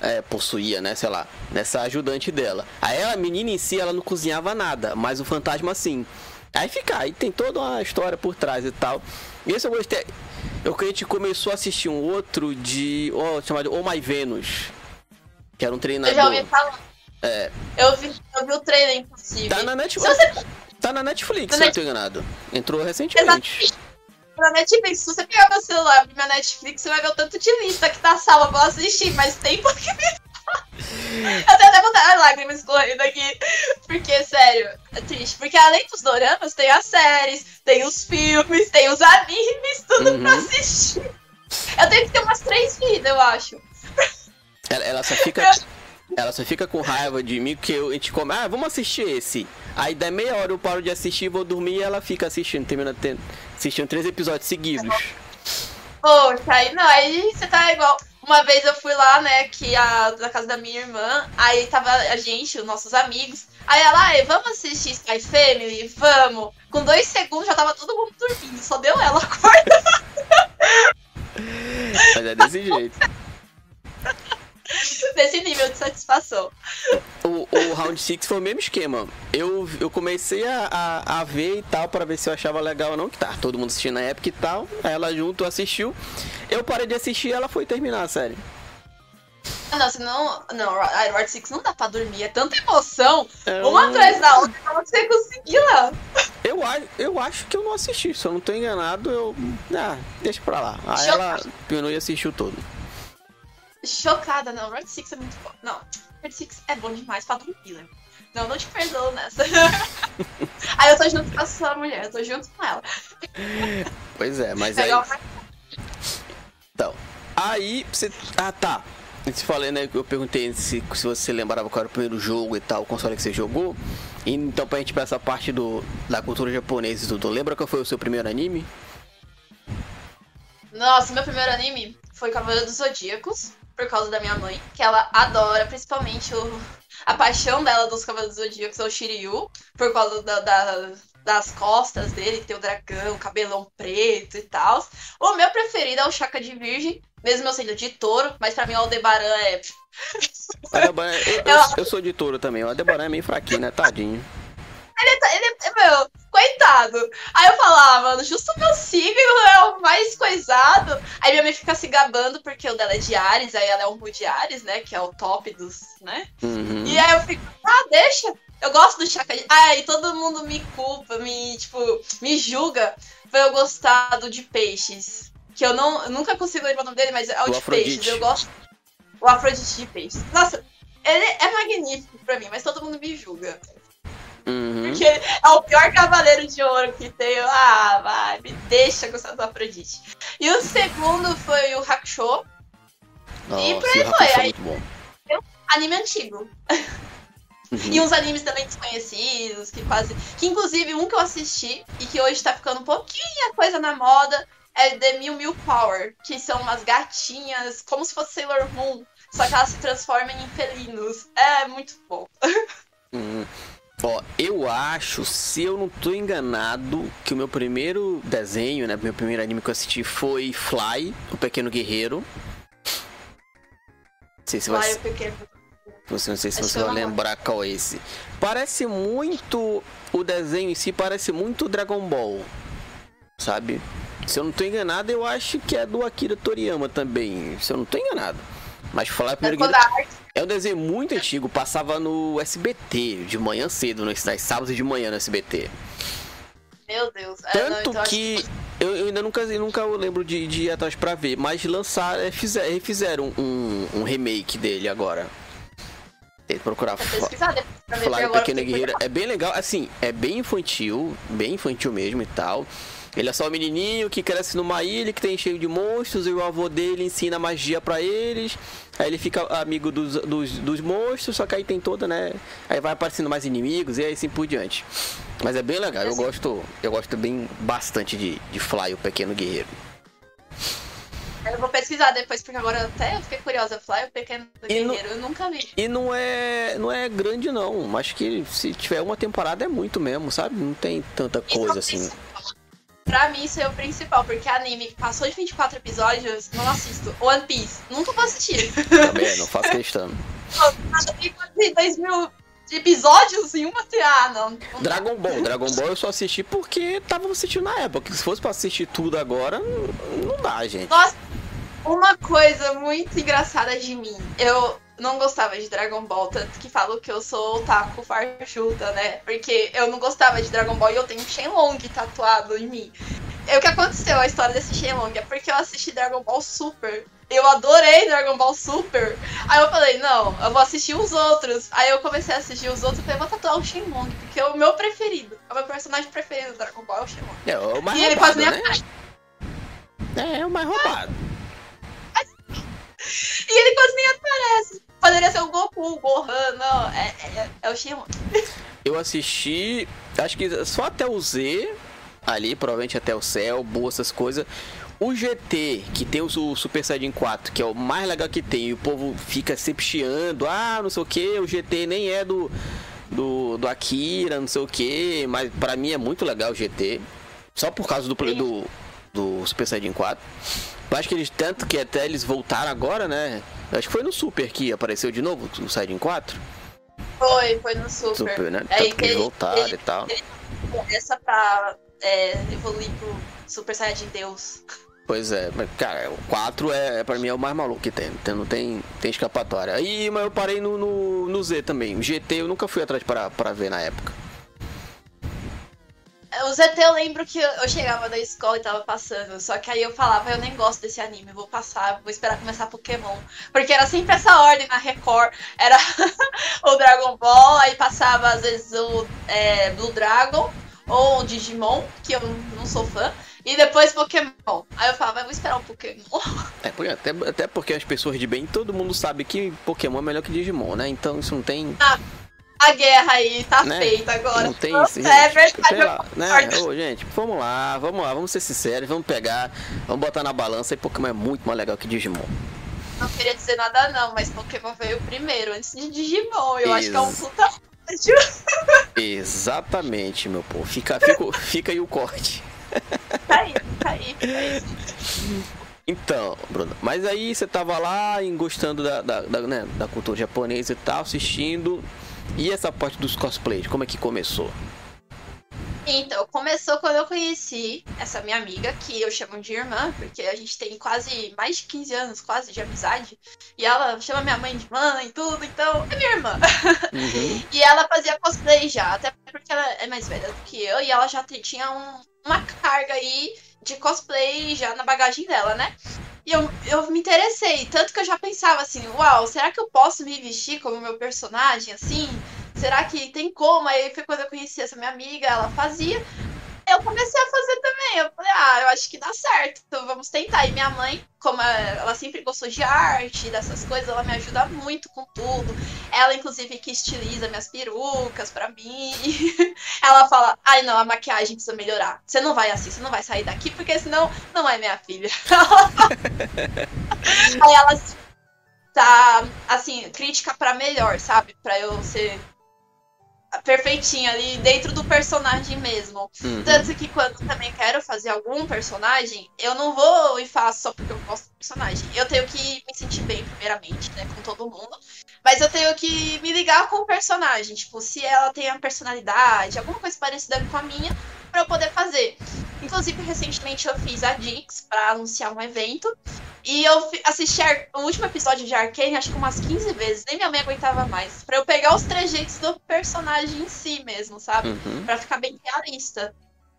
É, possuía, né, sei lá, nessa ajudante dela. Aí ela, a menina em si, ela não cozinhava nada, mas o fantasma sim. Aí fica, aí tem toda uma história por trás e tal. E esse eu gostei. Eu que a gente começou a assistir um outro de. Oh, chamado Oh My Venus. Que era um Eu treinador. já ouvi falar. É. Eu vi, eu vi o trailer, inclusive. Tá na Se Netflix. você Tá na Netflix, Na se eu não tô enganado. Entrou recentemente. Exatamente. Na Netflix, se você pegar meu celular e abrir minha Netflix, você vai ver o tanto de lista que tá salva pra eu assistir, mas tem porque Eu tenho até vontade, lágrimas escorrendo aqui. Porque, sério, é triste. Porque além dos doramas, tem as séries, tem os filmes, tem os animes, tudo Uhum. pra assistir. Eu tenho que ter umas três vidas, eu acho. Ela, ela só fica. Ela só fica com raiva de mim que eu- a gente come. Ah, vamos assistir esse. Aí da meia hora eu paro de assistir, vou dormir e ela fica assistindo, termina tendo, assistindo três episódios seguidos. Poxa, aí não, aí você tá igual. Uma vez eu fui lá, né, que a da casa da minha irmã, aí tava a gente, os nossos amigos. Aí ela, vamos assistir Spy Family? Vamos. Com dois segundos já tava todo mundo dormindo, só deu ela acorda. Mas é desse jeito. Nesse nível de satisfação. O, o Round 6 foi o mesmo esquema. Eu, eu comecei a, a, a ver e tal, pra ver se eu achava legal ou não, que tá todo mundo assistindo na época e tal. Ela junto assistiu. Eu parei de assistir e ela foi terminar a série. Ah, Não, senão. Não, a Road Six não dá pra dormir. É tanta emoção. É Uma um- atrás da outra pra você conseguir lá. Eu, eu acho que eu não assisti, se eu não tô enganado, eu. Ah, deixa pra lá. Aí ela pinou e assistiu todo. Chocada, não. Road Six é muito bom. Não, Road Six é bom demais pra dormir, né? Não, não te perdoo nessa. Aí eu tô junto com a sua mulher, eu tô junto com ela. Pois é, mas aí. Então, aí você. Ah, tá. Eu te falei, né? Eu perguntei se, se você lembrava qual era o primeiro jogo e tal, o console que você jogou. E, então, pra gente pra essa parte do, da cultura japonesa e tudo, lembra qual foi o seu primeiro anime? Nossa, meu primeiro anime foi Cavaleiro dos Zodíacos, por causa da minha mãe, que ela adora, principalmente o, a paixão dela dos Cavaleiros dos Zodíacos é o Shiryu, por causa da- da- das costas dele, ter o dragão, cabelão preto e tal. O meu preferido é o Chaka de Virgem, mesmo eu sendo de touro, mas pra mim o Aldebaran é. Aldebaran- eu, eu, eu sou de touro também, o Aldebaran é meio fraquinho, né? Tadinho. Ele, tá- ele é, meu, coitado. Aí eu falava, justo o meu signo é o mais coisado. Aí minha mãe fica se gabando porque o dela é de Ares, aí ela é um de Ares, né? Que é o top dos, né? Uhum. E aí eu fico, ah, deixa. Eu gosto do Chaka. Ai, todo mundo me culpa, me, tipo, me julga por eu gostar do de peixes. Que eu não eu nunca consigo lembrar o nome dele, mas é o, O de Afrodite. peixes. Eu gosto. O Afrodite de peixes. Nossa, ele é magnífico pra mim, mas todo mundo me julga. Uhum. Porque é o pior cavaleiro de ouro que tem. Ah, vai, me deixa gostar do Afrodite. E o segundo foi o Hakusho, Nossa, por aí foi, é aí- muito bom. anime antigo. Uhum. E uns animes também desconhecidos, que quase. Que inclusive um que eu assisti e que hoje tá ficando um pouquinho coisa na moda é The Mew Mew Power, que são umas gatinhas, como se fosse Sailor Moon, só que elas se transformam em felinos. É muito bom. Uhum. Ó, eu acho, se eu não tô enganado, que o meu primeiro desenho, né? Meu primeiro anime que eu assisti foi Fly, o Pequeno Guerreiro. Não sei se Fly, vai. o pequeno. Você não sei se você vai lembrar qual é esse. Parece muito. O desenho em si parece muito Dragon Ball. Sabe? Se eu não tô enganado, eu acho que é do Akira Toriyama também. Se eu não tô enganado. Mas falar É primeiro quando que é um desenho muito antigo, passava no SBT, de manhã cedo, nos nas sábados de manhã no SBT. Meu Deus. É, não, Tanto então que eu, eu ainda nunca, nunca lembro de, de ir atrás pra ver, mas lançaram, é, fizer- refizeram um, um remake dele agora. Tem que procurar falar Pequena Guerreira. É bem legal, assim, é bem infantil, bem infantil mesmo e tal. Ele é só um menininho que cresce numa ilha que tem cheio de monstros e o avô dele ensina magia pra eles. Aí ele fica amigo dos, dos, dos monstros, só que aí tem toda, né? Aí vai aparecendo mais inimigos e aí assim por diante. Mas é bem legal, eu gosto, eu gosto bem bastante de, de Fly, o Pequeno Guerreiro. Eu vou pesquisar depois, porque agora até eu fiquei curiosa. Fly, o pequeno no- guerreiro, eu nunca vi. E não é, não é grande não, acho que se tiver uma temporada é muito mesmo, sabe? Não tem tanta Isso coisa assim. principal. Pra mim, isso é o principal, porque anime que passou de 24 episódios, não assisto. One Piece, nunca vou assistir. Também, não faço questão. Tem quase 2 mil episódios em uma ah, não. não. Dragon Ball, Dragon Ball eu só assisti porque tava assistindo na época. Se fosse pra assistir tudo agora, não, não dá, gente. Nossa, uma coisa muito engraçada de mim. Eu não gostava de Dragon Ball, tanto que falo que eu sou otaku farchuta, né? Porque eu não gostava de Dragon Ball e eu tenho Shenlong tatuado em mim. E o que aconteceu, a história desse Shenlong, é porque eu assisti Dragon Ball Super. Eu adorei Dragon Ball Super. Aí eu falei, não, eu vou assistir os outros. Aí eu comecei a assistir os outros e falei, vou tatuar o Shenlong, porque é o meu preferido. É o meu personagem preferido do Dragon Ball é o Shenlong. É, é o mais E ele roubado, quase nem né? aparece. É, é o mais roubado. E ele quase nem aparece. Poderia ser o Goku, o Gohan, não. É, é, é o Shenlong. Eu assisti, acho que só até o Z, ali, provavelmente até o Cell, Boa, essas coisas. O GT, que tem o Su- Super Saiyajin 4, que é o mais legal que tem, e o povo fica sempre chiando, ah, não sei o que, o GT nem é do, do, do Akira, não sei o que, mas pra mim é muito legal o GT, só por causa do, do, do Super Saiyajin 4. Acho que eles, tanto que até eles voltaram agora, né? Acho que foi no Super que apareceu de novo o Saiyajin 4. Foi, foi no Super. Super, né? Aí que eles ele- voltaram ele- e tal. Essa pra é, evoluir pro Super Saiyajin Deus. Pois é, mas, cara, o 4 é, pra mim é o mais maluco que tem. Então não tem, tem escapatória. Aí, mas eu parei no, no, no Z também. O GT eu nunca fui atrás pra, pra ver na época. O ZT eu lembro que eu chegava da escola e tava passando. Só que aí eu falava, eu nem gosto desse anime, vou passar, vou esperar começar Pokémon. Porque era sempre essa ordem na Record. Era o Dragon Ball, aí passava às vezes o é, Blue Dragon ou o Digimon, que eu não sou fã. E depois Pokémon. Aí eu falava, vou esperar o Pokémon. É, porque- até, até porque as pessoas de bem, todo mundo sabe que Pokémon é melhor que Digimon, né? Então isso não tem. A guerra aí tá Né? feita agora. Não tem isso, É gente. verdade. Sei eu lá, né? Ô, gente, vamos lá, vamos lá, vamos ser sinceros, vamos pegar, vamos botar na balança e Pokémon é muito mais legal que Digimon. Não queria dizer nada não, mas Pokémon veio primeiro, antes de Digimon. Eu acho que é um Ex- puta. Exatamente, meu povo. Fica, fica, fica aí o corte. Tá aí, tá aí, tá aí. Então, Bruno, mas aí você tava lá gostando da, da, da, né, da cultura japonesa e tal, assistindo. E essa parte dos cosplays, como é que começou? Então, começou quando eu conheci essa minha amiga, que eu chamo de irmã, porque a gente tem quase mais de 15 anos, quase, de amizade. E ela chama minha mãe de mãe e tudo, então é minha irmã. Uhum. E ela fazia cosplay já, até porque ela é mais velha do que eu, e ela já tinha um- uma carga aí de cosplay já na bagagem dela, né? E eu, eu me interessei, tanto que eu já pensava assim, uau, será que eu posso me vestir como meu personagem, assim? Será que tem como? Aí foi quando eu conheci essa minha amiga, ela fazia. Eu comecei a fazer também. Eu falei, ah, eu acho que dá certo, então vamos tentar. E minha mãe, como ela sempre gostou de arte, dessas coisas, ela me ajuda muito com tudo. Ela, inclusive, que estiliza minhas perucas pra mim. Ela fala, ai não, a maquiagem precisa melhorar. Você não vai assim, você não vai sair daqui, porque senão não é minha filha. Aí ela tá, assim, crítica pra melhor, sabe? Pra eu ser perfeitinho ali dentro do personagem mesmo. Uhum. Tanto que quando também quero fazer algum personagem, eu não vou e faço só porque eu gosto do personagem. Eu tenho que me sentir bem, primeiramente, né, com todo mundo. Mas eu tenho que me ligar com o personagem, tipo, se ela tem a personalidade, alguma coisa parecida com a minha, para eu poder fazer. Inclusive, recentemente eu fiz a Dix para anunciar um evento. E eu assisti o último episódio de Arcane, acho que umas 15 vezes, nem minha mãe aguentava mais. Pra eu pegar os trejeitos do personagem em si mesmo, sabe? Uhum. Pra ficar bem realista.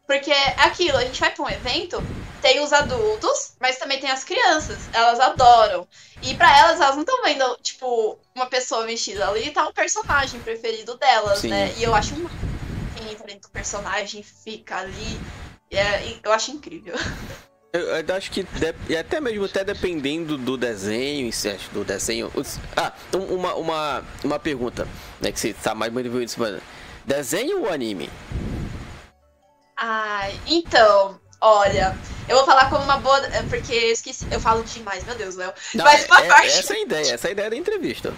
Porque é aquilo, a gente vai pra um evento, tem os adultos, mas também tem as crianças. Elas adoram. E para elas, elas não estão vendo, tipo, uma pessoa vestida ali, tá o personagem preferido delas, Sim. né? E eu acho muito quem entra dentro do personagem fica ali. É, eu acho incrível. Eu, eu acho que de- até mesmo até dependendo do desenho, acho, do desenho. os- Ah, então uma, uma, uma pergunta, né? Que você tá mais envolvido nisso, mano. Desenho ou anime? Ai, então, olha, eu vou falar como uma boa. Porque eu esqueci, eu falo demais, meu Deus, Léo. Mas uma é- parte, Essa é a ideia, essa é a ideia da entrevista.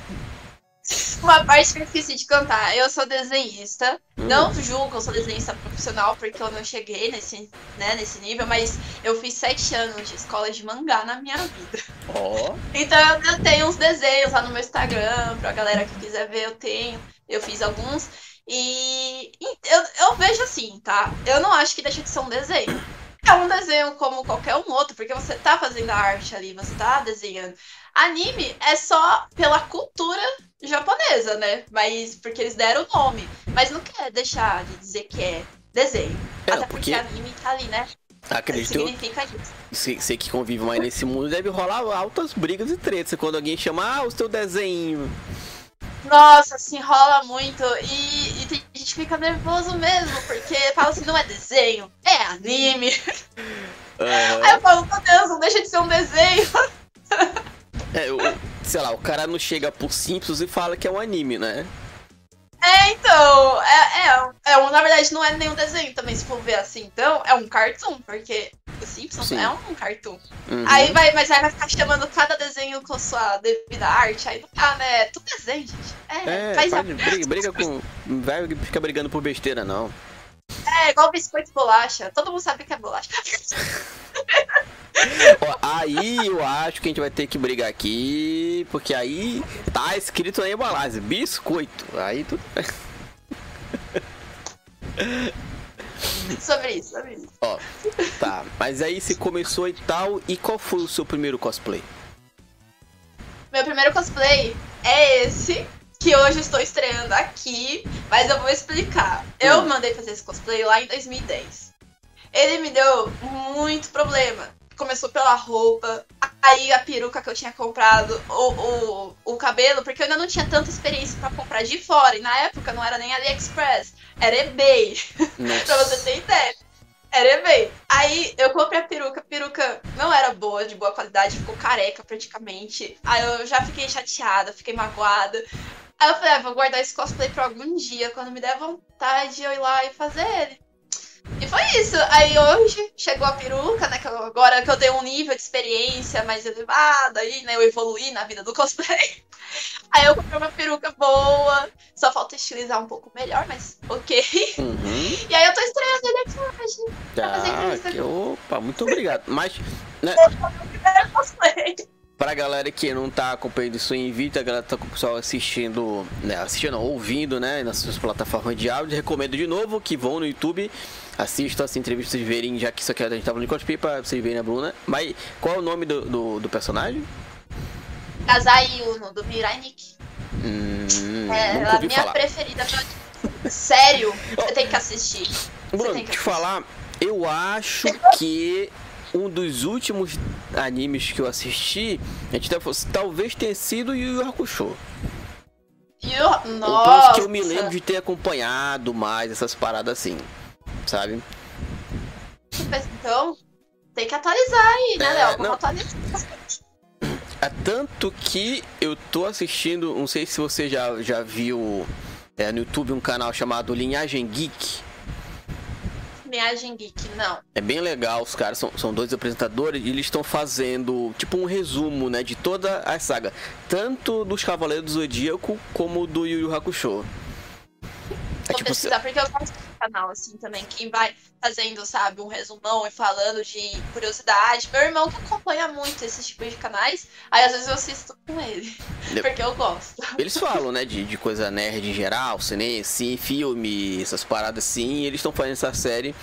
Uma parte que eu esqueci de cantar. Eu sou desenhista. Hum. Não julgo que eu sou desenhista profissional, porque eu não cheguei nesse, né, nesse nível, mas eu fiz sete anos de escola de mangá na minha vida. Ó. Então eu tenho uns desenhos lá no meu Instagram, pra galera que quiser ver, eu tenho. Eu fiz alguns. E e eu, eu vejo assim, tá? Eu não acho que deixa de ser um desenho. É um desenho como qualquer um outro, porque você tá fazendo a arte ali, você tá desenhando. Anime é só pela cultura japonesa, né? Mas porque eles deram o nome. Mas não quer deixar de dizer que é desenho. É, Até porque- porque anime tá ali, né? Acredito eu, Significa isso. você, você que convive mais nesse mundo, deve rolar altas brigas e tretas quando alguém chama, ah, o seu desenho. Nossa, assim, rola muito. E, e tem gente que fica nervoso mesmo, porque fala assim, não é desenho, é anime. Aham. Aí eu falo, meu Deus, não deixa de ser um desenho. É, o- sei lá, o cara não chega por Simpsons e fala que é um anime, né? É, então, é, é, é na verdade não é nenhum desenho também, se for ver assim. Então, é um cartoon, porque o Simpsons Sim. é um cartoon. Uhum. Aí vai, mas aí vai ficar chamando cada desenho com sua devida arte. Aí não dá, né? É tudo desenho, gente. É, É, faz a- briga, briga com. Vai ficar brigando por besteira, não. É igual biscoito e bolacha. Todo mundo sabe que é bolacha. Aí eu acho que a gente vai ter que brigar aqui, porque aí tá escrito na embalagem, biscoito. Aí tudo. sobre isso, sobre isso. Ó, tá. Mas aí você começou e tal, e qual foi o seu primeiro cosplay? Meu primeiro cosplay é esse, que hoje estou estreando aqui, mas eu vou explicar. Eu Hum. mandei fazer esse cosplay lá em 2010. Ele me deu muito problema. Começou pela roupa, aí a peruca que eu tinha comprado, o, o, o cabelo, porque eu ainda não tinha tanta experiência pra comprar de fora. E na época não era nem AliExpress, era eBay. pra você ter ideia. Era eBay. Aí eu comprei a peruca, a peruca não era boa, de boa qualidade, ficou careca praticamente. Aí eu já fiquei chateada, fiquei magoada. Aí eu falei, ah, vou guardar esse cosplay pra algum dia, quando me der vontade eu ir lá e fazer ele. E foi isso. Aí hoje chegou a peruca, né? Que eu- agora que eu dei um nível de experiência mais elevado, aí, né? Eu evoluí na vida do cosplay. Aí eu comprei uma peruca boa. Só falta estilizar um pouco melhor, mas ok. Uhum. E aí eu tô estreando ele aqui hoje. fazer Tá, que, opa, muito obrigado. Mas, né, Primeiro cosplay. Pra galera que não tá acompanhando isso em vídeo, a galera tá com o pessoal assistindo, né, assistindo, não, ouvindo, né, nas suas plataformas de áudio, recomendo de novo que vão no YouTube, assistam essa entrevista vocês verem, já que isso aqui a gente tava no cosplay pra vocês verem a Bruna. Mas qual é o nome do, do, do personagem? Kazai Uno, do Mirai Nikki. Hum, É, ela é minha falar. preferida. Sério, você tem que assistir. Bruno, tem que te falar, eu acho que um dos últimos animes que eu assisti, a gente talvez tenha sido Yu Yu Hakusho. Eu, nossa. que eu me lembro de ter acompanhado mais essas paradas assim, sabe? Então, tem que atualizar aí, né, É, Léo? Vamos atualizar. É tanto que eu tô assistindo, não sei se você já, já viu é, no YouTube um canal chamado Linhagem Geek. Viagem Geek, não. É bem legal, os caras são, são dois apresentadores e eles estão fazendo tipo um resumo, né, de toda a saga, tanto dos Cavaleiros do Zodíaco como do Yu Yu Hakusho. É pesquisar, porque eu gosto canal, assim, também. Quem vai fazendo, sabe, um resumão e falando de curiosidade. Meu irmão que acompanha muito esse tipo de canais, aí às vezes eu assisto com ele, porque eu gosto. Eles falam, né, de, de coisa nerd em geral, cinema, sim, filme, essas paradas assim, e eles estão fazendo essa série.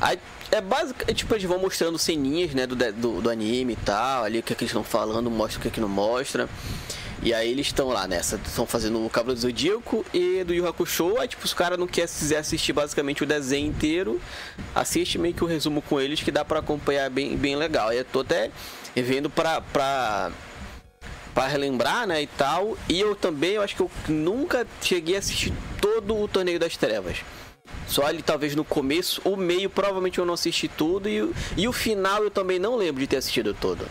Aí é básico, é, tipo, eles vão mostrando ceninhas, né, do, do, do anime e tal, ali o que, é que eles estão falando, mostra o que, é que não mostra. E aí eles estão lá nessa, estão fazendo o Cavaleiro do Zodíaco e do Yu Hakusho. Aí, tipo, se o cara não quer quiser assistir basicamente o desenho inteiro, assiste meio que o resumo com eles que dá para acompanhar bem, bem legal. E eu tô até vendo pra, pra, pra relembrar, né, e tal. E eu também, eu acho que eu nunca cheguei a assistir todo o Torneio das Trevas. Só ali talvez no começo, o meio provavelmente eu não assisti tudo e, e o final eu também não lembro de ter assistido todo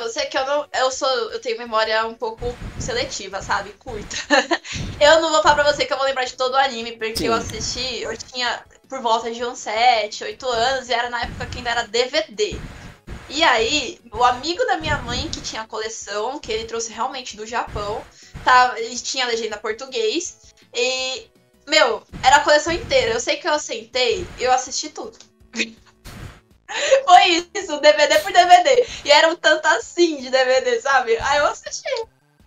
você que eu não. Eu sou. Eu tenho memória um pouco seletiva, sabe? Curta. eu não vou falar pra você que eu vou lembrar de todo o anime, porque Sim. eu assisti, eu tinha por volta de uns 7, 8 anos, e era na época que ainda era DVD. E aí, o amigo da minha mãe que tinha a coleção, que ele trouxe realmente do Japão, tá, ele tinha legenda português. E, meu, era a coleção inteira. Eu sei que eu sentei eu assisti tudo. Foi isso, DVD por DVD. E era um tanto assim de DVD, sabe? Aí eu assisti.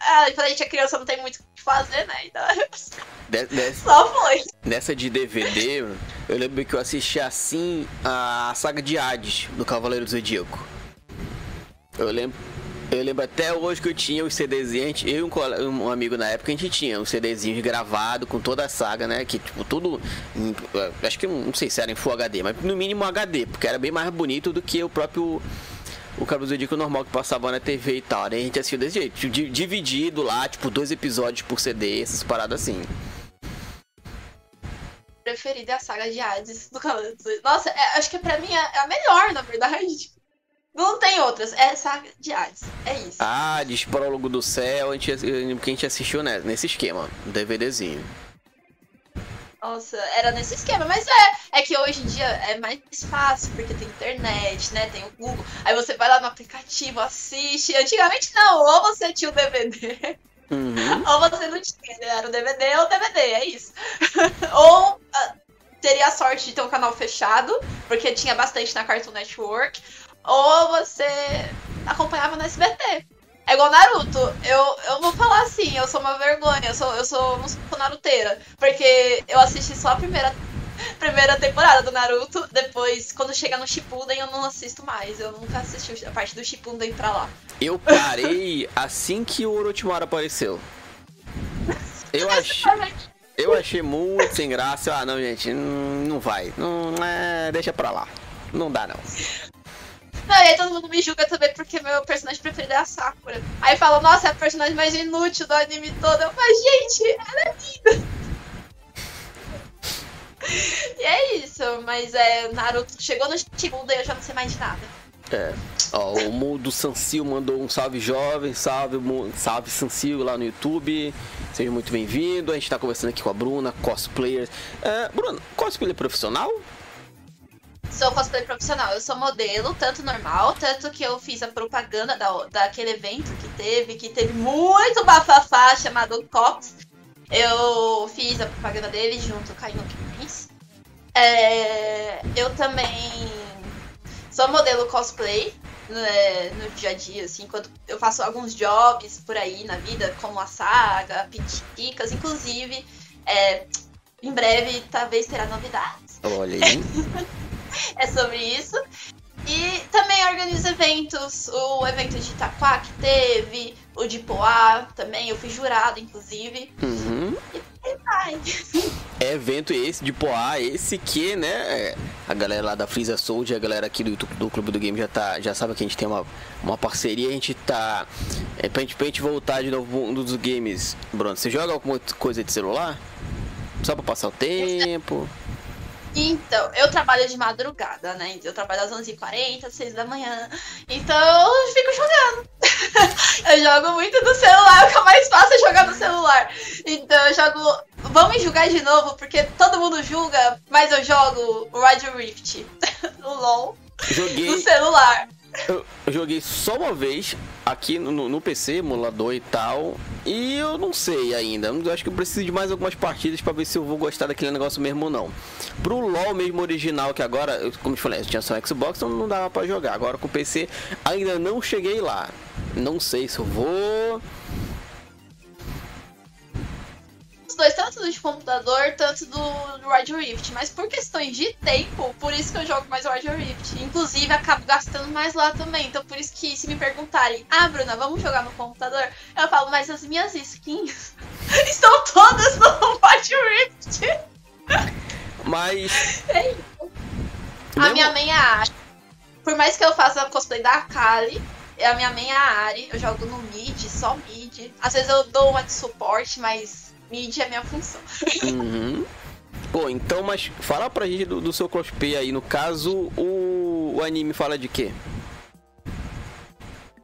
Ah, quando a gente é criança não tem muito o que fazer, né? Então. Só foi. Nessa de DVD, eu lembro que eu assisti assim a saga de Hades do Cavaleiro do Zodíaco. Eu lembro eu lembro até hoje que eu tinha os CDzinhos, eu e um, um, amigo na época, a gente tinha os CDzinhos gravados com toda a saga, né? Que, tipo, tudo. Acho que não sei se era em Full HD, mas no mínimo HD, porque era bem mais bonito do que o próprio. O Cabo normal que passava na TV e tal, né? A gente assistiu desse jeito, dividido lá, tipo, dois episódios por CD, essas paradas assim preferida é a saga de Hades do Cavaleiro Nossa, é, acho que pra mim é a melhor, na verdade. Não tem outras, é saga de Hades. É isso. Ah, de Prólogo do Céu, a gente, que a gente assistiu nesse esquema, um DVDzinho. Nossa, era nesse esquema, mas é, é que hoje em dia é mais fácil, porque tem internet, né? Tem o Google. Aí você vai lá no aplicativo, assiste. Antigamente não, ou você tinha o DVD, uhum. ou você não tinha, né? Era o DVD ou o DVD, é isso. ou uh, teria a sorte de ter um canal fechado, porque tinha bastante na Cartoon Network, ou você acompanhava no SBT. É igual Naruto. Eu, eu vou falar assim, eu sou uma vergonha, eu sou, eu sou, não sou naruteira. Porque eu assisti só a primeira, primeira temporada do Naruto. Depois, quando chega no Shippuden, eu não assisto mais. Eu nunca assisti a parte do Shippuden pra lá. Eu parei assim que o Orochimaru apareceu. Eu achei... Eu achei muito sem graça. Ah, não, gente, não, não vai. Não, é, deixa pra lá. Não dá, não. Não, e aí todo mundo me julga também porque meu personagem preferido é a Sakura. Aí fala, nossa, é a personagem mais inútil do anime todo. Eu falo, gente, ela é linda. e é isso, mas é, Naruto chegou no Shippuden e eu já não sei mais de nada. É. Ó, o Mundo Sansil mandou um salve jovem, salve, salve Sansil lá no YouTube. Seja muito bem-vindo. A gente tá conversando aqui com a Bruna, cosplayer. É, Bruna, cosplayer profissional? Sou cosplay profissional. Eu sou modelo, tanto normal, tanto que eu fiz a propaganda da, daquele evento que teve, que teve muito bafafá chamado Cops. Eu fiz a propaganda dele junto com a Inoki Prince. É, eu também sou modelo cosplay né, no dia a dia, assim, quando eu faço alguns jobs por aí na vida, como a saga, piticas, inclusive. É, em breve, talvez terá novidades. Olha aí. é sobre isso. E também organiza eventos, o evento de Itaquá que teve, o de Poá também, eu fui jurado, inclusive. Uhum. E vai. É evento esse de Poá, esse que, né, a galera lá da Freeza Soldier, a galera aqui do, do Clube do Game já, tá, já sabe que a gente tem uma, uma parceria, a gente tá. É, pra, gente, pra gente voltar de novo um dos games, Bruno, você joga alguma coisa de celular? Só pra passar o tempo? Então, eu trabalho de madrugada, né? Eu trabalho às 11h40, 6 da manhã. Então, eu fico jogando. eu jogo muito no celular, o que é mais fácil é jogar no celular. Então, eu jogo. Vamos julgar de novo, porque todo mundo julga, mas eu jogo o Rift, o LOL, Joguei... no celular. Eu joguei só uma vez aqui no, no PC, emulador e tal. E eu não sei ainda. Eu acho que eu preciso de mais algumas partidas para ver se eu vou gostar daquele negócio mesmo ou não. Pro LoL mesmo original, que agora, como eu falei, tinha só Xbox, então não dava para jogar. Agora com o PC ainda não cheguei lá. Não sei se eu vou dois, tanto do de computador, tanto do, do Radio Rift. Mas por questões de tempo, por isso que eu jogo mais Radio Rift. Inclusive, acabo gastando mais lá também. Então, por isso que se me perguntarem, ah, Bruna, vamos jogar no computador? Eu falo, mas as minhas skins estão todas no Radio Rift. Mas. É a minha main é a Ari. Por mais que eu faça cosplay da Kali, a minha main é a Ari. Eu jogo no mid, só mid. Às vezes eu dou uma de suporte, mas mid é minha função. Uhum. Pô, então, mas fala pra gente do, do seu cosplay aí. No caso, o, o anime fala de quê?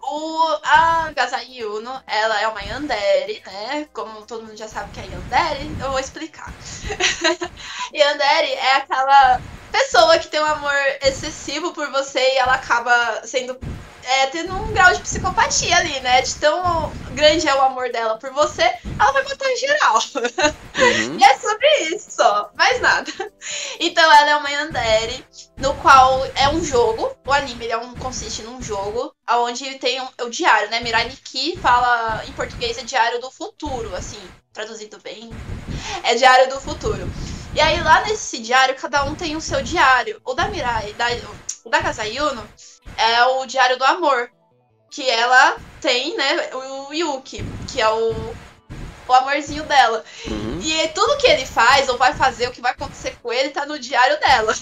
O, a Gazai Yuno, ela é uma Yandere, né? Como todo mundo já sabe que é Yandere, eu vou explicar. Yandere é aquela pessoa que tem um amor excessivo por você e ela acaba sendo é, tendo um grau de psicopatia ali, né? De tão grande é o amor dela por você, ela vai matar em geral. Uhum. e é sobre isso só, mais nada. Então ela é uma Yandere, no qual é um jogo, o anime é um, consiste num jogo, onde tem um, o diário, né? Mirai Nikki fala em português é diário do futuro, assim, traduzido bem. É diário do futuro. E aí lá nesse diário, cada um tem o seu diário. O da Mirai, da, o da Kazayuno, é o Diário do Amor. Que ela tem, né, o Yuki, que é o, o amorzinho dela. Uhum. E tudo que ele faz ou vai fazer, o que vai acontecer com ele, tá no diário dela.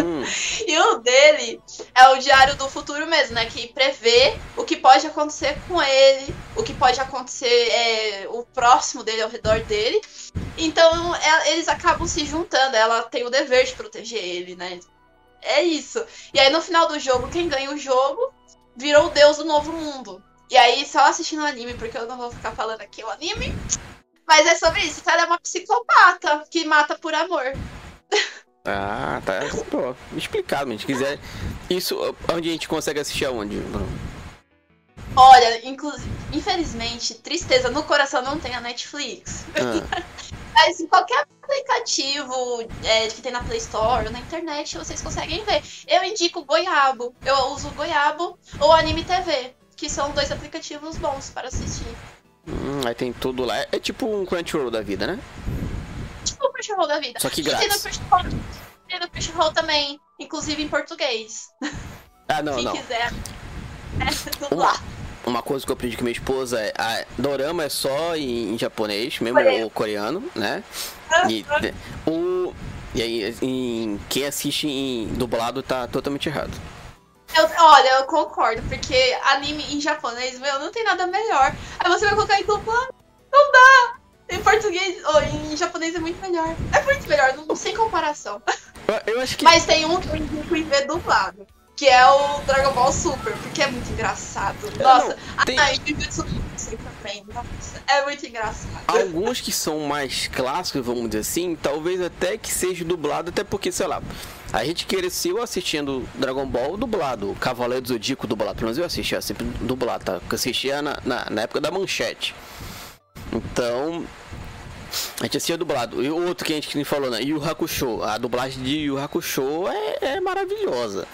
Uhum. e o dele é o diário do futuro mesmo, né? Que prevê o que pode acontecer com ele, o que pode acontecer é, o próximo dele ao redor dele. Então é, eles acabam se juntando. Ela tem o dever de proteger ele, né? É isso. E aí no final do jogo, quem ganha o jogo virou o deus do novo mundo. E aí, só assistindo o anime, porque eu não vou ficar falando aqui o anime. Mas é sobre isso. Ela é uma psicopata que mata por amor. Ah, tá. Pô, explicado, se quiser. Isso, onde a gente consegue assistir aonde, Olha, inclusive, infelizmente, tristeza no coração não tem a Netflix. Ah. Mas em qualquer aplicativo é, que tem na Play Store ou na internet, vocês conseguem ver. Eu indico Goiabo. Eu uso Goiabo ou Anime TV, que são dois aplicativos bons para assistir. Hum, aí tem tudo lá. É tipo um Crunchyroll da vida, né? Tipo um Crunchyroll da vida. Só que grátis. Tem no Crunchyroll, também, inclusive em português. Ah, não, Quem não. Quiser. É, uma, uma coisa que eu aprendi com minha esposa é a dorama é só em, em japonês, mesmo coreano, coreano né? E, né, o, e aí, em, quem assiste em dublado tá totalmente errado. Eu, olha, eu concordo, porque anime em japonês, meu, não tem nada melhor. Aí você vai colocar em dublado, não dá! Em português, ou em japonês é muito melhor. É muito melhor, não, sem comparação. Eu acho que... Mas tem um que eu indico em ver dublado que é o Dragon Ball Super, porque é muito engraçado. Nossa, não, tem... ah, também, nossa, é muito engraçado. Alguns que são mais clássicos, vamos dizer assim, talvez até que seja dublado, até porque, sei lá, a gente cresceu assistindo Dragon Ball dublado, Cavaleiro do Zodíaco dublado, pelo menos eu assistia sempre dublado, tá? Eu assistia na, na, na época da manchete. Então, a gente assistia dublado. E o outro que a gente falou, né? Yu Hakusho. A dublagem de Yu Hakusho é, é maravilhosa.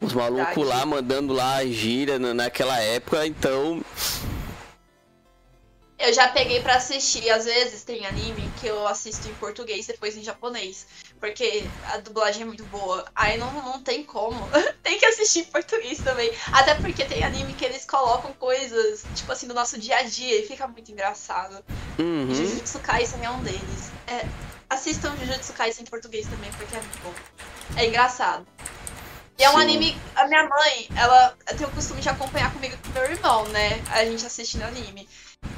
Os malucos lá mandando lá a gíria naquela época, então. Eu já peguei para assistir, às vezes tem anime que eu assisto em português depois em japonês. Porque a dublagem é muito boa. Aí não, não tem como. tem que assistir em português também. Até porque tem anime que eles colocam coisas, tipo assim, do nosso dia a dia e fica muito engraçado. Uhum. Jujutsu Kaisen é um deles. É, assistam Jujutsu Kaisen em português também, porque é muito bom. É engraçado. E é um Sim. anime. A minha mãe, ela tem o costume de acompanhar comigo e com meu irmão, né? A gente assistindo anime.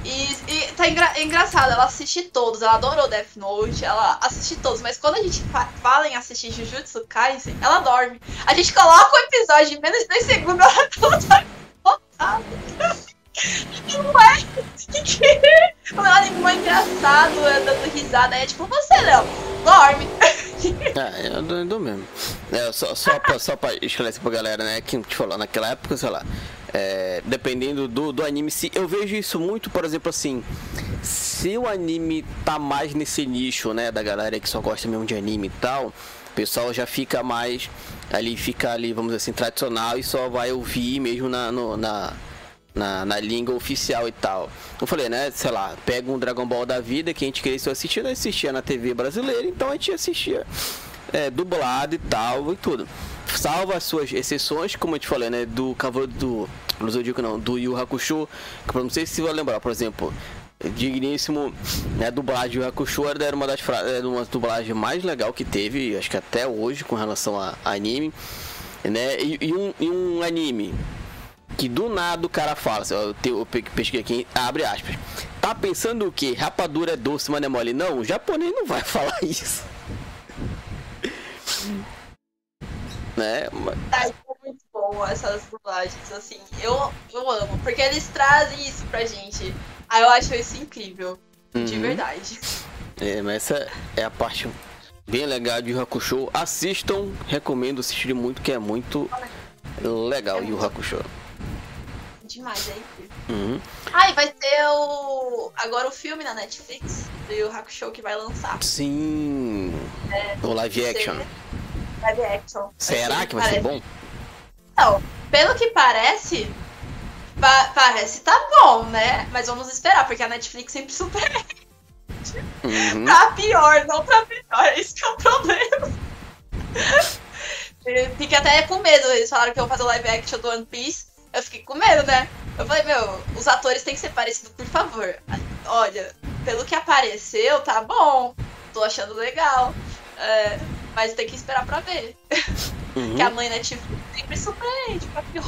E, e tá engra é engraçado, ela assiste todos, ela adorou Death Note, ela assiste todos, mas quando a gente fa fala em assistir Jujutsu Kaisen, ela dorme. A gente coloca o episódio em menos de 10 segundos, ela tá botada. Não é? Que que é? Um anime muito engraçado, dando risada, é tipo você, Léo, dorme. É, eu dou, mesmo. É, só, só, pra, só pra esclarecer pra galera, né? Que te falou, naquela época, sei lá. É, dependendo do, do anime, se eu vejo isso muito, por exemplo, assim. Se o anime tá mais nesse nicho, né? Da galera que só gosta mesmo de anime e tal, o pessoal já fica mais. Ali fica ali, vamos dizer assim, tradicional e só vai ouvir mesmo na, no, na, na, na, língua oficial e tal. Eu falei, né? Sei lá, pega um Dragon Ball da vida que a gente queria assistir, nós assistia na TV brasileira, então a gente assistia é, dublado e tal e tudo. Salva as suas exceções, como eu te falei, né? Do Cavaleiro do. No Zodíaco não, do Yu Hakusho, que eu não sei se você vai lembrar, por exemplo, digníssimo, né, dublagem de Hakusho era uma das era uma dublagem mais legal que teve, acho que até hoje com relação a, a anime, né? E, e, um, e, um, anime que do nada o cara fala, assim, eu, eu pesquei aqui, abre aspas. Tá pensando o que? Rapadura é doce, mas é mole? Não, o japonês não vai falar isso. né? Tá, muito bom essas dublagens, assim. Eu, eu amo, porque eles trazem isso pra gente. Aí eu acho isso incrível. Uhum. De verdade. É, mas essa é a parte bem legal de Yu Hakusho. Assistam, recomendo assistir muito, que é muito legal é Yu Hakusho. Demais, é incrível. Uhum. Ah, e vai ter o. Agora o filme na Netflix do Yu Hakusho que vai lançar. Sim. É, o live action. Live action. Será que vai parece... ser bom? Não, pelo que parece, Pa parece tá bom, né? Mas vamos esperar, porque a Netflix sempre supera. Uhum. pra pior, não pra melhor. Esse é o problema. Fiquei até com medo. Eles falaram que eu vou fazer live action do One Piece. Eu fiquei com medo, né? Eu falei, meu, os atores têm que ser parecidos, por favor. Olha, pelo que apareceu, tá bom. Tô achando legal. É, mas tem que esperar pra ver. Uhum. que a mãe Netflix sempre surpreende pra pior.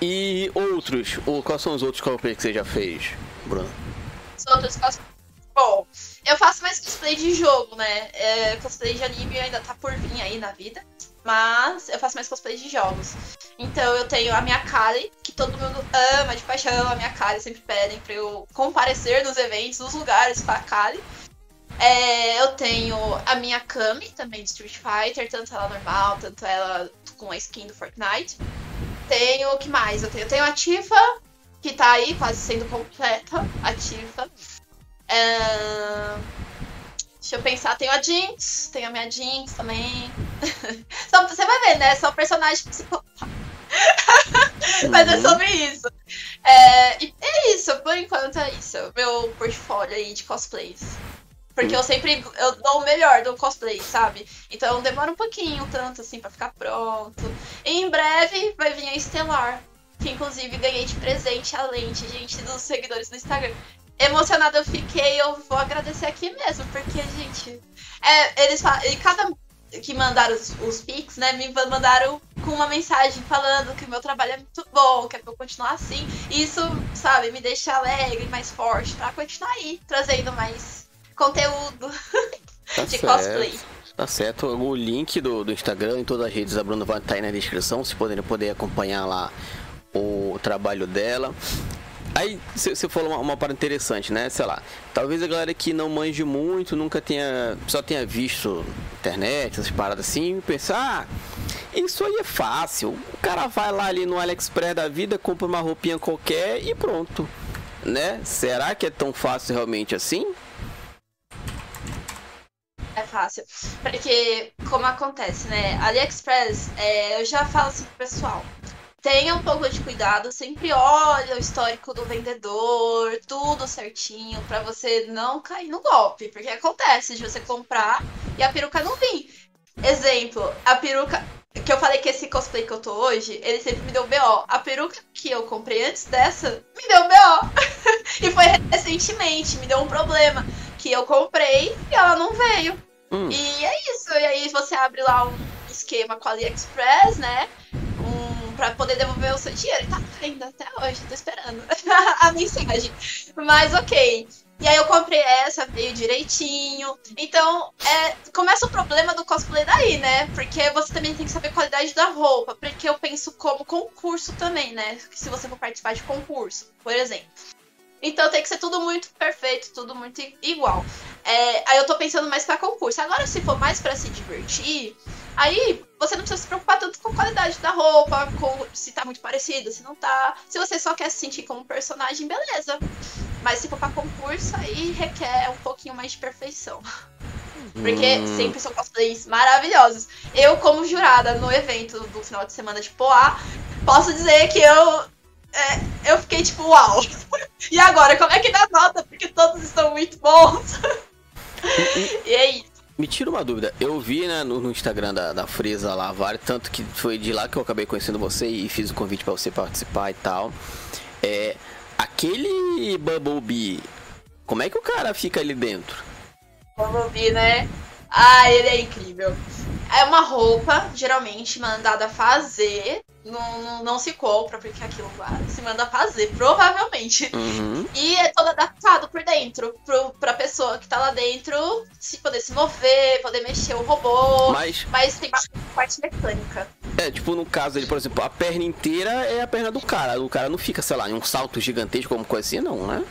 E outros? Ou quais são os outros cosplays que você já fez, Bruno? Os outros cosplays. Bom, eu faço mais cosplay de jogo, né? É, cosplay de anime ainda tá por vir aí na vida. Mas eu faço mais cosplay de jogos. Então eu tenho a minha Kali, que todo mundo ama de paixão. A minha Kali sempre pedem pra eu comparecer nos eventos, nos lugares com a Kali. É, eu tenho a minha Kami, também de Street Fighter, tanto ela normal, tanto ela com a skin do Fortnite. Tenho o que mais? Eu tenho, eu tenho a Tifa, que tá aí quase sendo completa. A Tifa. Deixa eu pensar, tenho a Jinx, tenho a minha Jinx também. Só, você vai ver, né? São personagens psicopatas. Mas é uhum. sobre isso. É, e é isso, por enquanto é isso. Meu portfólio aí de cosplays. Porque eu sempre eu dou o melhor do cosplay, sabe? Então demora um pouquinho, tanto assim, para ficar pronto. E em breve vai vir a Estelar. Que inclusive ganhei de presente a lente, gente, dos seguidores do Instagram. Emocionada eu fiquei, eu vou agradecer aqui mesmo, porque, gente, é, eles e cada que mandaram os, os pics, né, me mandaram com uma mensagem falando que o meu trabalho é muito bom, que é pra eu continuar assim. E isso, sabe, me deixa alegre, mais forte, pra continuar aí, trazendo mais conteúdo tá de certo. cosplay. Tá certo. O link do, do Instagram e todas as redes da Bruna vai estar aí na descrição, se poderem poder acompanhar lá o trabalho dela. Aí você falou uma, uma parada interessante, né? Sei lá, talvez a galera que não manje muito, nunca tenha. Só tenha visto internet, essas paradas assim, pensar, ah, isso aí é fácil. O cara vai lá ali no AliExpress da vida, compra uma roupinha qualquer e pronto. Né? Será que é tão fácil realmente assim? É fácil. Porque, como acontece, né? AliExpress, é, eu já falo assim pro pessoal. Tenha um pouco de cuidado, sempre olha o histórico do vendedor, tudo certinho, para você não cair no golpe. Porque acontece de você comprar e a peruca não vir. Exemplo, a peruca que eu falei que esse cosplay que eu tô hoje, ele sempre me deu BO. A peruca que eu comprei antes dessa me deu BO. e foi recentemente, me deu um problema. Que eu comprei e ela não veio. Hum. E é isso. E aí você abre lá um esquema com a AliExpress, né? Pra poder devolver o seu dinheiro. E tá ainda até hoje, tô esperando a mensagem. Mas ok. E aí eu comprei essa, veio direitinho. Então, é, começa o problema do cosplay daí, né? Porque você também tem que saber a qualidade da roupa. Porque eu penso como concurso também, né? Se você for participar de concurso, por exemplo. Então tem que ser tudo muito perfeito, tudo muito igual. É, aí eu tô pensando mais pra concurso. Agora, se for mais pra se divertir, aí você não precisa se preocupar tanto com a qualidade da roupa, com se tá muito parecido, se não tá. Se você só quer se sentir como personagem, beleza. Mas se for pra concurso, aí requer um pouquinho mais de perfeição. Porque hum. sempre são cosplays maravilhosos. Eu, como jurada no evento do final de semana de Poá, posso dizer que eu. É, eu fiquei tipo, uau! E agora, como é que dá nota? Porque todos estão muito bons. e é isso. Me tira uma dúvida, eu vi né, no, no, Instagram da, da lá, vários, tanto que foi de lá que eu acabei conhecendo você e fiz o convite para você participar e tal. É, aquele Bumblebee, como é que o cara fica ali dentro? Bumblebee, né? Ah, ele é incrível. É uma roupa, geralmente, mandada fazer não, não, não, se compra, porque aquilo lá se manda fazer, provavelmente. Uhum. E é todo adaptado por dentro, pro, pra pessoa que tá lá dentro se poder se mover, poder mexer o robô. Mas, mas tem bastante parte mecânica. É, tipo, no caso ele, por exemplo, a perna inteira é a perna do cara. O cara não fica, sei lá, em um salto gigantesco como coisa assim, não, né?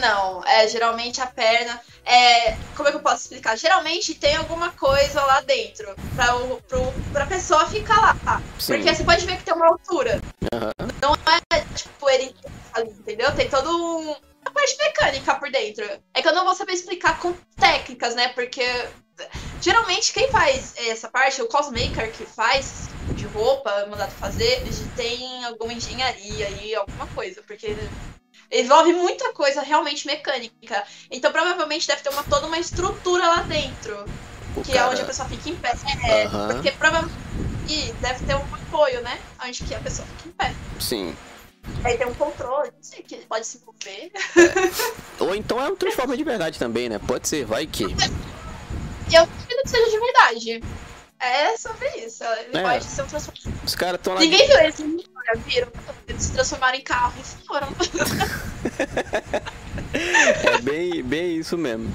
Não, é geralmente a perna. É, como é que eu posso explicar? Geralmente tem alguma coisa lá dentro pra, o, pro, pra pessoa ficar lá. Tá? Porque você pode ver que tem uma altura. Uhum. Não é tipo ele ali, entendeu? Tem todo um, uma parte mecânica por dentro. É que eu não vou saber explicar com técnicas, né? Porque geralmente quem faz essa parte, o cosmaker que faz de roupa, mandado fazer, tem alguma engenharia e alguma coisa. Porque envolve muita coisa realmente mecânica. Então provavelmente deve ter uma, toda uma estrutura lá dentro. O que cara... é onde a pessoa fica em pé. É, uhum. porque provavelmente deve ter um apoio, né? Onde que a pessoa fica em pé. Sim. Aí tem um controle, não sei, que ele pode se mover. É. Ou então é um transforma de verdade também, né? Pode ser, vai que. Eu acredito que seja de verdade. É sobre isso. Ele é. pode ser um transformador. Os caras estão lá. Ninguém viu eles viram. Eles se transformaram em carro e foram. é bem, bem isso mesmo.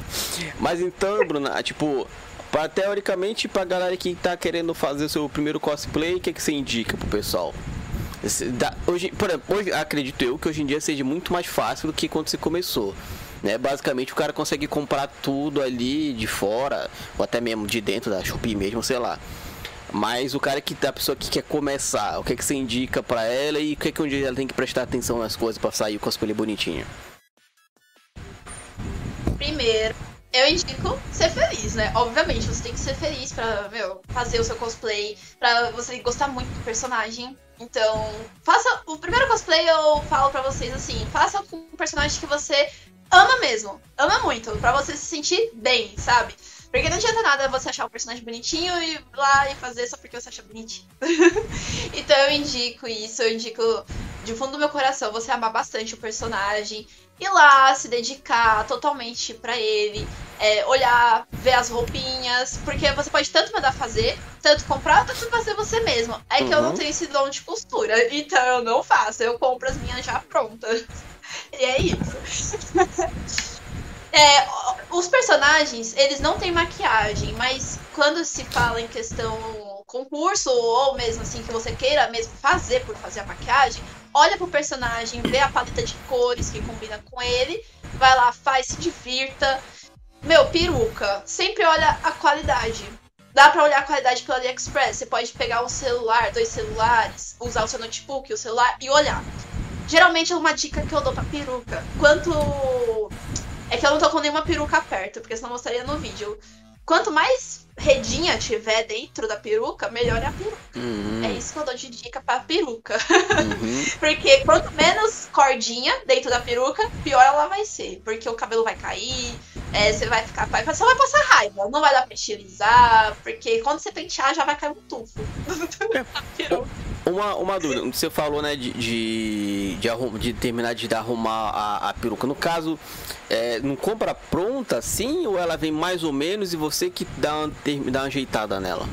Mas então, Bruna, tipo, pra, teoricamente, pra galera que tá querendo fazer o seu primeiro cosplay, o que, que você indica pro pessoal? Hoje, por exemplo, hoje, acredito eu que hoje em dia seja muito mais fácil do que quando você começou. Né? Basicamente o cara consegue comprar tudo ali de fora, ou até mesmo de dentro da Shopee mesmo, sei lá. Mas o cara que a pessoa que quer começar, o que é que você indica para ela e o que é que dia ela tem que prestar atenção nas coisas para sair o cosplay bonitinho? Primeiro, eu indico ser feliz, né? Obviamente, você tem que ser feliz pra, meu, fazer o seu cosplay, pra você gostar muito do personagem. Então, faça. O primeiro cosplay eu falo pra vocês assim: faça com um personagem que você ama mesmo. Ama muito, pra você se sentir bem, sabe? Porque não adianta nada você achar o personagem bonitinho e ir lá e fazer só porque você acha bonitinho. então eu indico isso, eu indico de fundo do meu coração você amar bastante o personagem, ir lá, se dedicar totalmente para ele, é, olhar, ver as roupinhas, porque você pode tanto mandar fazer, tanto comprar, tanto fazer você mesmo. É que eu não uhum. tenho esse dom de costura, então eu não faço, eu compro as minhas já prontas. E é isso. É, os personagens, eles não têm maquiagem, mas quando se fala em questão concurso, ou mesmo assim que você queira mesmo fazer por fazer a maquiagem, olha pro personagem, vê a paleta de cores que combina com ele, vai lá, faz, se divirta. Meu, peruca, sempre olha a qualidade. Dá pra olhar a qualidade pelo AliExpress. Você pode pegar um celular, dois celulares, usar o seu notebook, o celular e olhar. Geralmente é uma dica que eu dou pra peruca. Quanto é que eu não tô com nenhuma peruca perto, porque senão eu mostraria no vídeo. Quanto mais redinha tiver dentro da peruca, melhor é a peruca. Uhum. É isso que eu dou de dica pra peruca. Uhum. porque quanto menos cordinha dentro da peruca, pior ela vai ser. Porque o cabelo vai cair, é, você vai ficar. Vai, você vai passar raiva, não vai dar pra estilizar, porque quando você pentear já vai cair um tufo. uma, uma dúvida, você falou, né, de, de, de, de terminar de arrumar a, a peruca. No caso, é, não compra pronta assim ou ela vem mais ou menos e você que dá uma, dá uma ajeitada nela?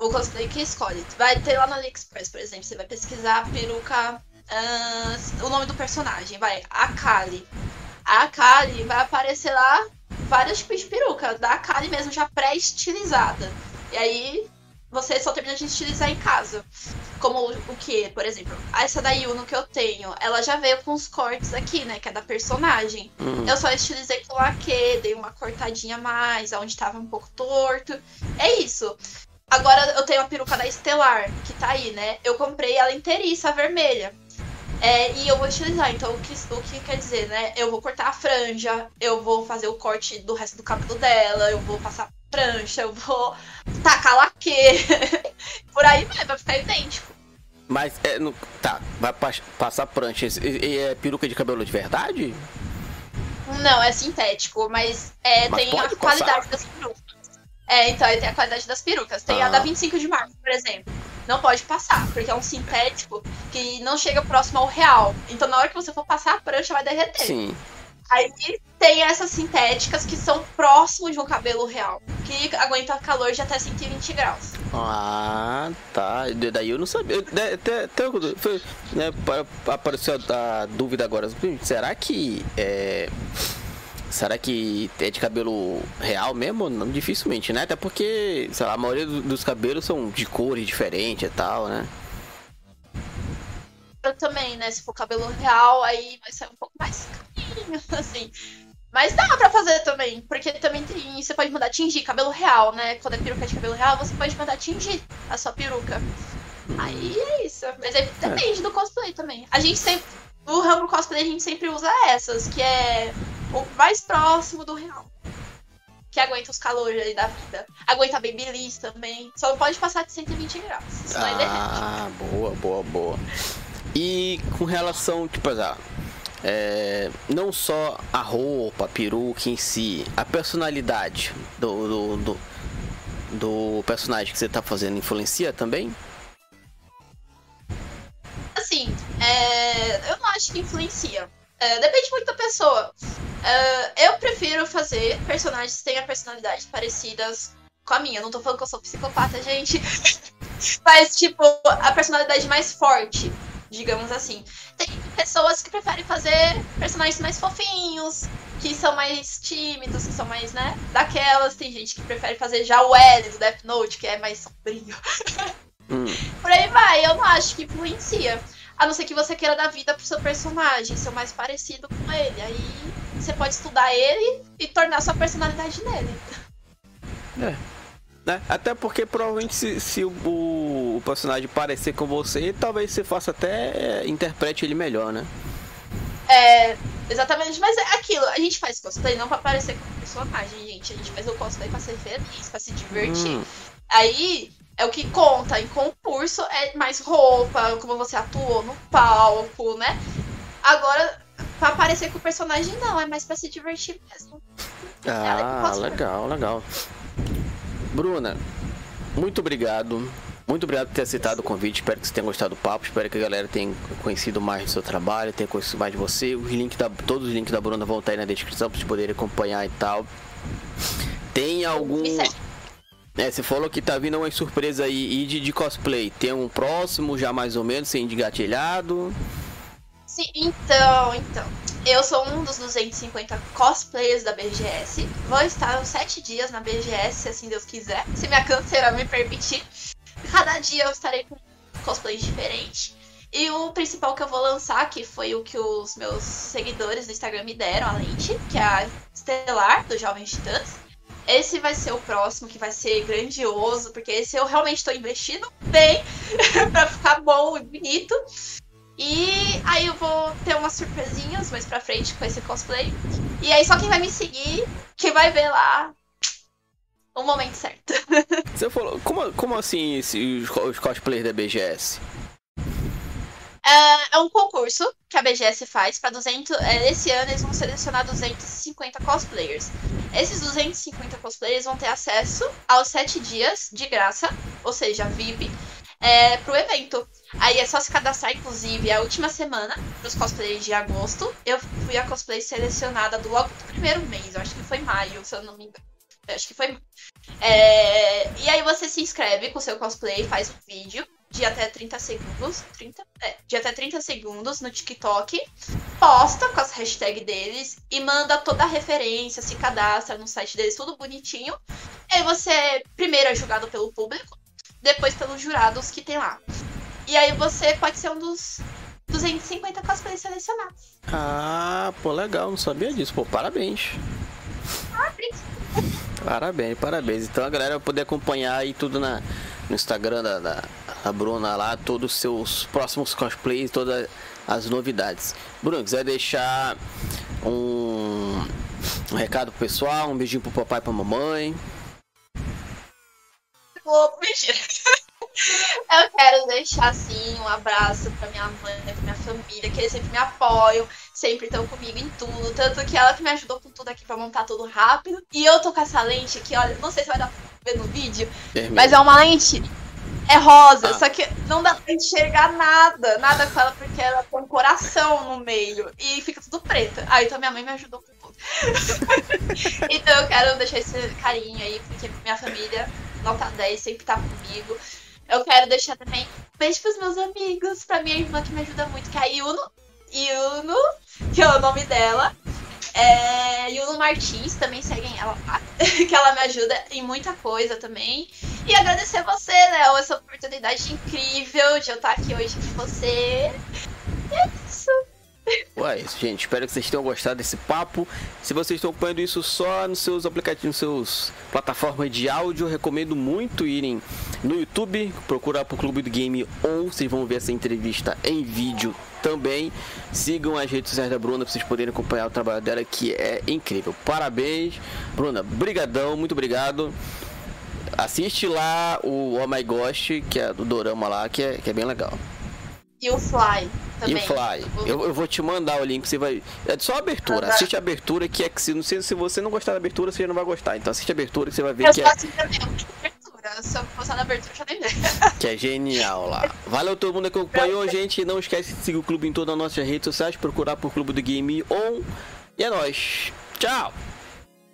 O cosplay que escolhe. Vai ter lá no AliExpress, por exemplo, você vai pesquisar a peruca. Uh, o nome do personagem, vai, Akali. A Akali vai aparecer lá vários tipos de peruca, da Akali mesmo já pré-estilizada. E aí você só termina de estilizar em casa. Como o que, por exemplo, essa da Yuno que eu tenho, ela já veio com os cortes aqui, né? Que é da personagem. Uhum. Eu só estilizei com laque, dei uma cortadinha a mais, onde tava um pouco torto. É isso. Agora eu tenho a peruca da Estelar, que tá aí, né? Eu comprei ela inteiriça, vermelha. É, e eu vou estilizar, então o que, o que quer dizer, né? Eu vou cortar a franja, eu vou fazer o corte do resto do cabelo dela, eu vou passar prancha, eu vou tacar laque. Por aí vai, vai ficar idêntico. Mas é. No, tá, vai pa passar prancha. E, e é peruca de cabelo de verdade? Não, é sintético, mas, é, Mas tem a passar? qualidade das perucas. É, então tem a qualidade das perucas. Tem a Ah. da 25 de março, por exemplo. Não pode passar, porque é um sintético que não chega próximo ao real. Então na hora que você for passar, a prancha vai derreter. Sim. Aí tem essas sintéticas que são próximo de um cabelo real, que aguenta calor de até 120 graus. Ah, tá. Daí eu não sabia. Eu- de- Até, até, foi, né, pa- apareceu a, dúvida agora. Será que é. Será que é de cabelo real mesmo? Não, dificilmente, né? Até porque, sei lá, a maioria do- dos cabelos são de cores diferentes e tal, né? Também, né? Se for cabelo real, aí vai ser um pouco mais carinho, assim. Mas dá pra fazer também, porque também tem. Você pode mandar tingir cabelo real, né? Quando é peruca de cabelo real, você pode mandar tingir a sua peruca. Aí é isso. Mas aí depende do cosplay também. A gente sempre. No ramo cosplay a gente sempre usa essas, que é o mais próximo do real. Que aguenta os calores ali da vida. Aguenta babyliss também. Só não pode passar de 120 graus. Ele derrete. Ah, boa, boa, boa. E com relação, tipo, ah, é, não só a roupa, a peruca em si, a personalidade do, do, do, do personagem que você tá fazendo influencia também? Assim, é, eu não acho que influencia. É, depende muito da pessoa. É, eu prefiro fazer personagens que tenham personalidades parecidas com a minha. Não tô falando que eu sou psicopata, gente. Mas, tipo, a personalidade mais forte, digamos assim. Tem pessoas que preferem fazer personagens mais fofinhos, que são mais tímidos, que são mais, né, daquelas. Tem gente que prefere fazer já o L do Death Note, que é mais sombrio. Hum, Por aí vai, eu não acho que influencia. A não ser que você queira dar vida pro seu personagem, ser mais parecido com ele. Aí você pode estudar ele e tornar sua personalidade nele. é. Né? Até porque provavelmente se, se o, o personagem parecer com você, talvez você faça até é, interprete ele melhor, né? É, exatamente, mas é aquilo, a gente faz cosplay não pra parecer com o personagem, gente. A gente faz o cosplay pra ser feliz, pra se divertir. Hum. Aí é o que conta em concurso, é mais roupa, como você atuou no palco, né? Agora, pra parecer com o personagem, não, é mais pra se divertir mesmo. Que Ah, legal, legal. Bruna, muito obrigado. Muito obrigado por ter aceitado o convite. Espero que você tenha gostado do papo. Espero que a galera tenha conhecido mais do seu trabalho, tenha conhecido mais de você. Os links da, todos os links da Bruna vão estar aí na descrição para vocês poderem acompanhar e tal. Tem algum. É, você falou que tá vindo uma surpresa aí e de, de cosplay. Tem um próximo já mais ou menos, sem engatilhado. Sim, então, então. Eu sou um dos 250 cosplayers da BGS. Vou estar uns 7 dias na BGS, se assim Deus quiser. Se minha canseira me permitir. Cada dia eu estarei com cosplays diferentes. E o principal que eu vou lançar, que foi o que os meus seguidores do Instagram me deram, a lente, que é a Estelar, do Jovens Titãs. Esse vai ser o próximo, que vai ser grandioso, porque esse eu realmente estou investindo bem pra ficar bom e bonito. E aí eu vou ter umas surpresinhas mais pra frente com esse cosplay. E aí só quem vai me seguir, que vai ver lá o momento certo. Você falou, como, como assim esse- os, co- os cosplayers da BGS? É, é um concurso que a BGS faz para 200. é, esse ano eles vão selecionar 250 cosplayers. Esses 250 cosplayers vão ter acesso aos 7 dias de graça, ou seja, VIP, é, pro evento. Aí é só se cadastrar, inclusive, a última semana dos cosplayers de agosto. Eu fui a cosplay selecionada do logo do primeiro mês, eu acho que foi maio, se eu não me engano. Eu acho que foi. É, e aí você se inscreve com seu cosplay, faz um vídeo de até 30 segundos. 30, é, de até 30 segundos no TikTok. Posta com as hashtags deles e manda toda a referência, se cadastra no site deles, tudo bonitinho. E aí você primeiro é julgado pelo público, depois pelos jurados que tem lá. E aí você pode ser um dos 250 cosplays selecionados. Ah, pô, legal, não sabia disso. Pô, parabéns. Parabéns. Parabéns, parabéns. Então a galera vai poder acompanhar aí tudo na, no Instagram da, da, da Bruna lá, todos os seus próximos cosplays, todas as novidades. Bruno, quiser deixar um, um recado pro pessoal, um beijinho pro papai e pra mamãe. Mentira. Eu quero deixar assim um abraço pra minha mãe, pra minha família, que eles sempre me apoiam, sempre estão comigo em tudo. Tanto que ela que me ajudou com tudo aqui pra montar tudo rápido. E eu tô com essa lente aqui, olha, não sei se vai dar pra ver no vídeo, Vermelho. mas é uma lente. É rosa, Ah. só que não dá pra enxergar nada, nada com ela, porque ela tem um coração no meio e fica tudo preta. Aí então minha mãe me ajudou com tudo. então eu quero deixar esse carinho aí, porque minha família, nota 10, sempre tá comigo. Eu quero deixar também um beijo pros meus amigos, pra minha irmã que me ajuda muito, que é a Yuno. Yuno, que é o nome dela. É, Yuno Martins, também seguem ela lá, que ela me ajuda em muita coisa também. E agradecer você, Léo, essa oportunidade incrível de eu estar aqui hoje com você. E é isso. Ué, isso, gente. Espero que vocês tenham gostado desse papo. Se vocês estão acompanhando isso só nos seus aplicativos, nos seus plataformas de áudio, recomendo muito irem no YouTube, procurar por Clube do Game ou vocês vão ver essa entrevista em vídeo também. Sigam as redes sociais da Bruna para vocês poderem acompanhar o trabalho dela que é incrível. Parabéns, Bruna. Brigadão, muito obrigado. Assiste lá o Oh My Gosh, que é do Dorama lá, que é, que é bem legal. E o Fly E também. o Fly. Eu, eu vou te mandar o link, você vai. É só a abertura. Tá. Assiste a abertura, que é que se, não sei, se você não gostar da abertura, você já não vai gostar. Então assiste a abertura que você vai ver Eu que é. Se eu postar na abertura, já nem que é genial lá. Valeu todo mundo que acompanhou, gente. Não esquece de seguir o clube em todas as nossas redes sociais, procurar por Clube do Game On. E é nóis. Tchau!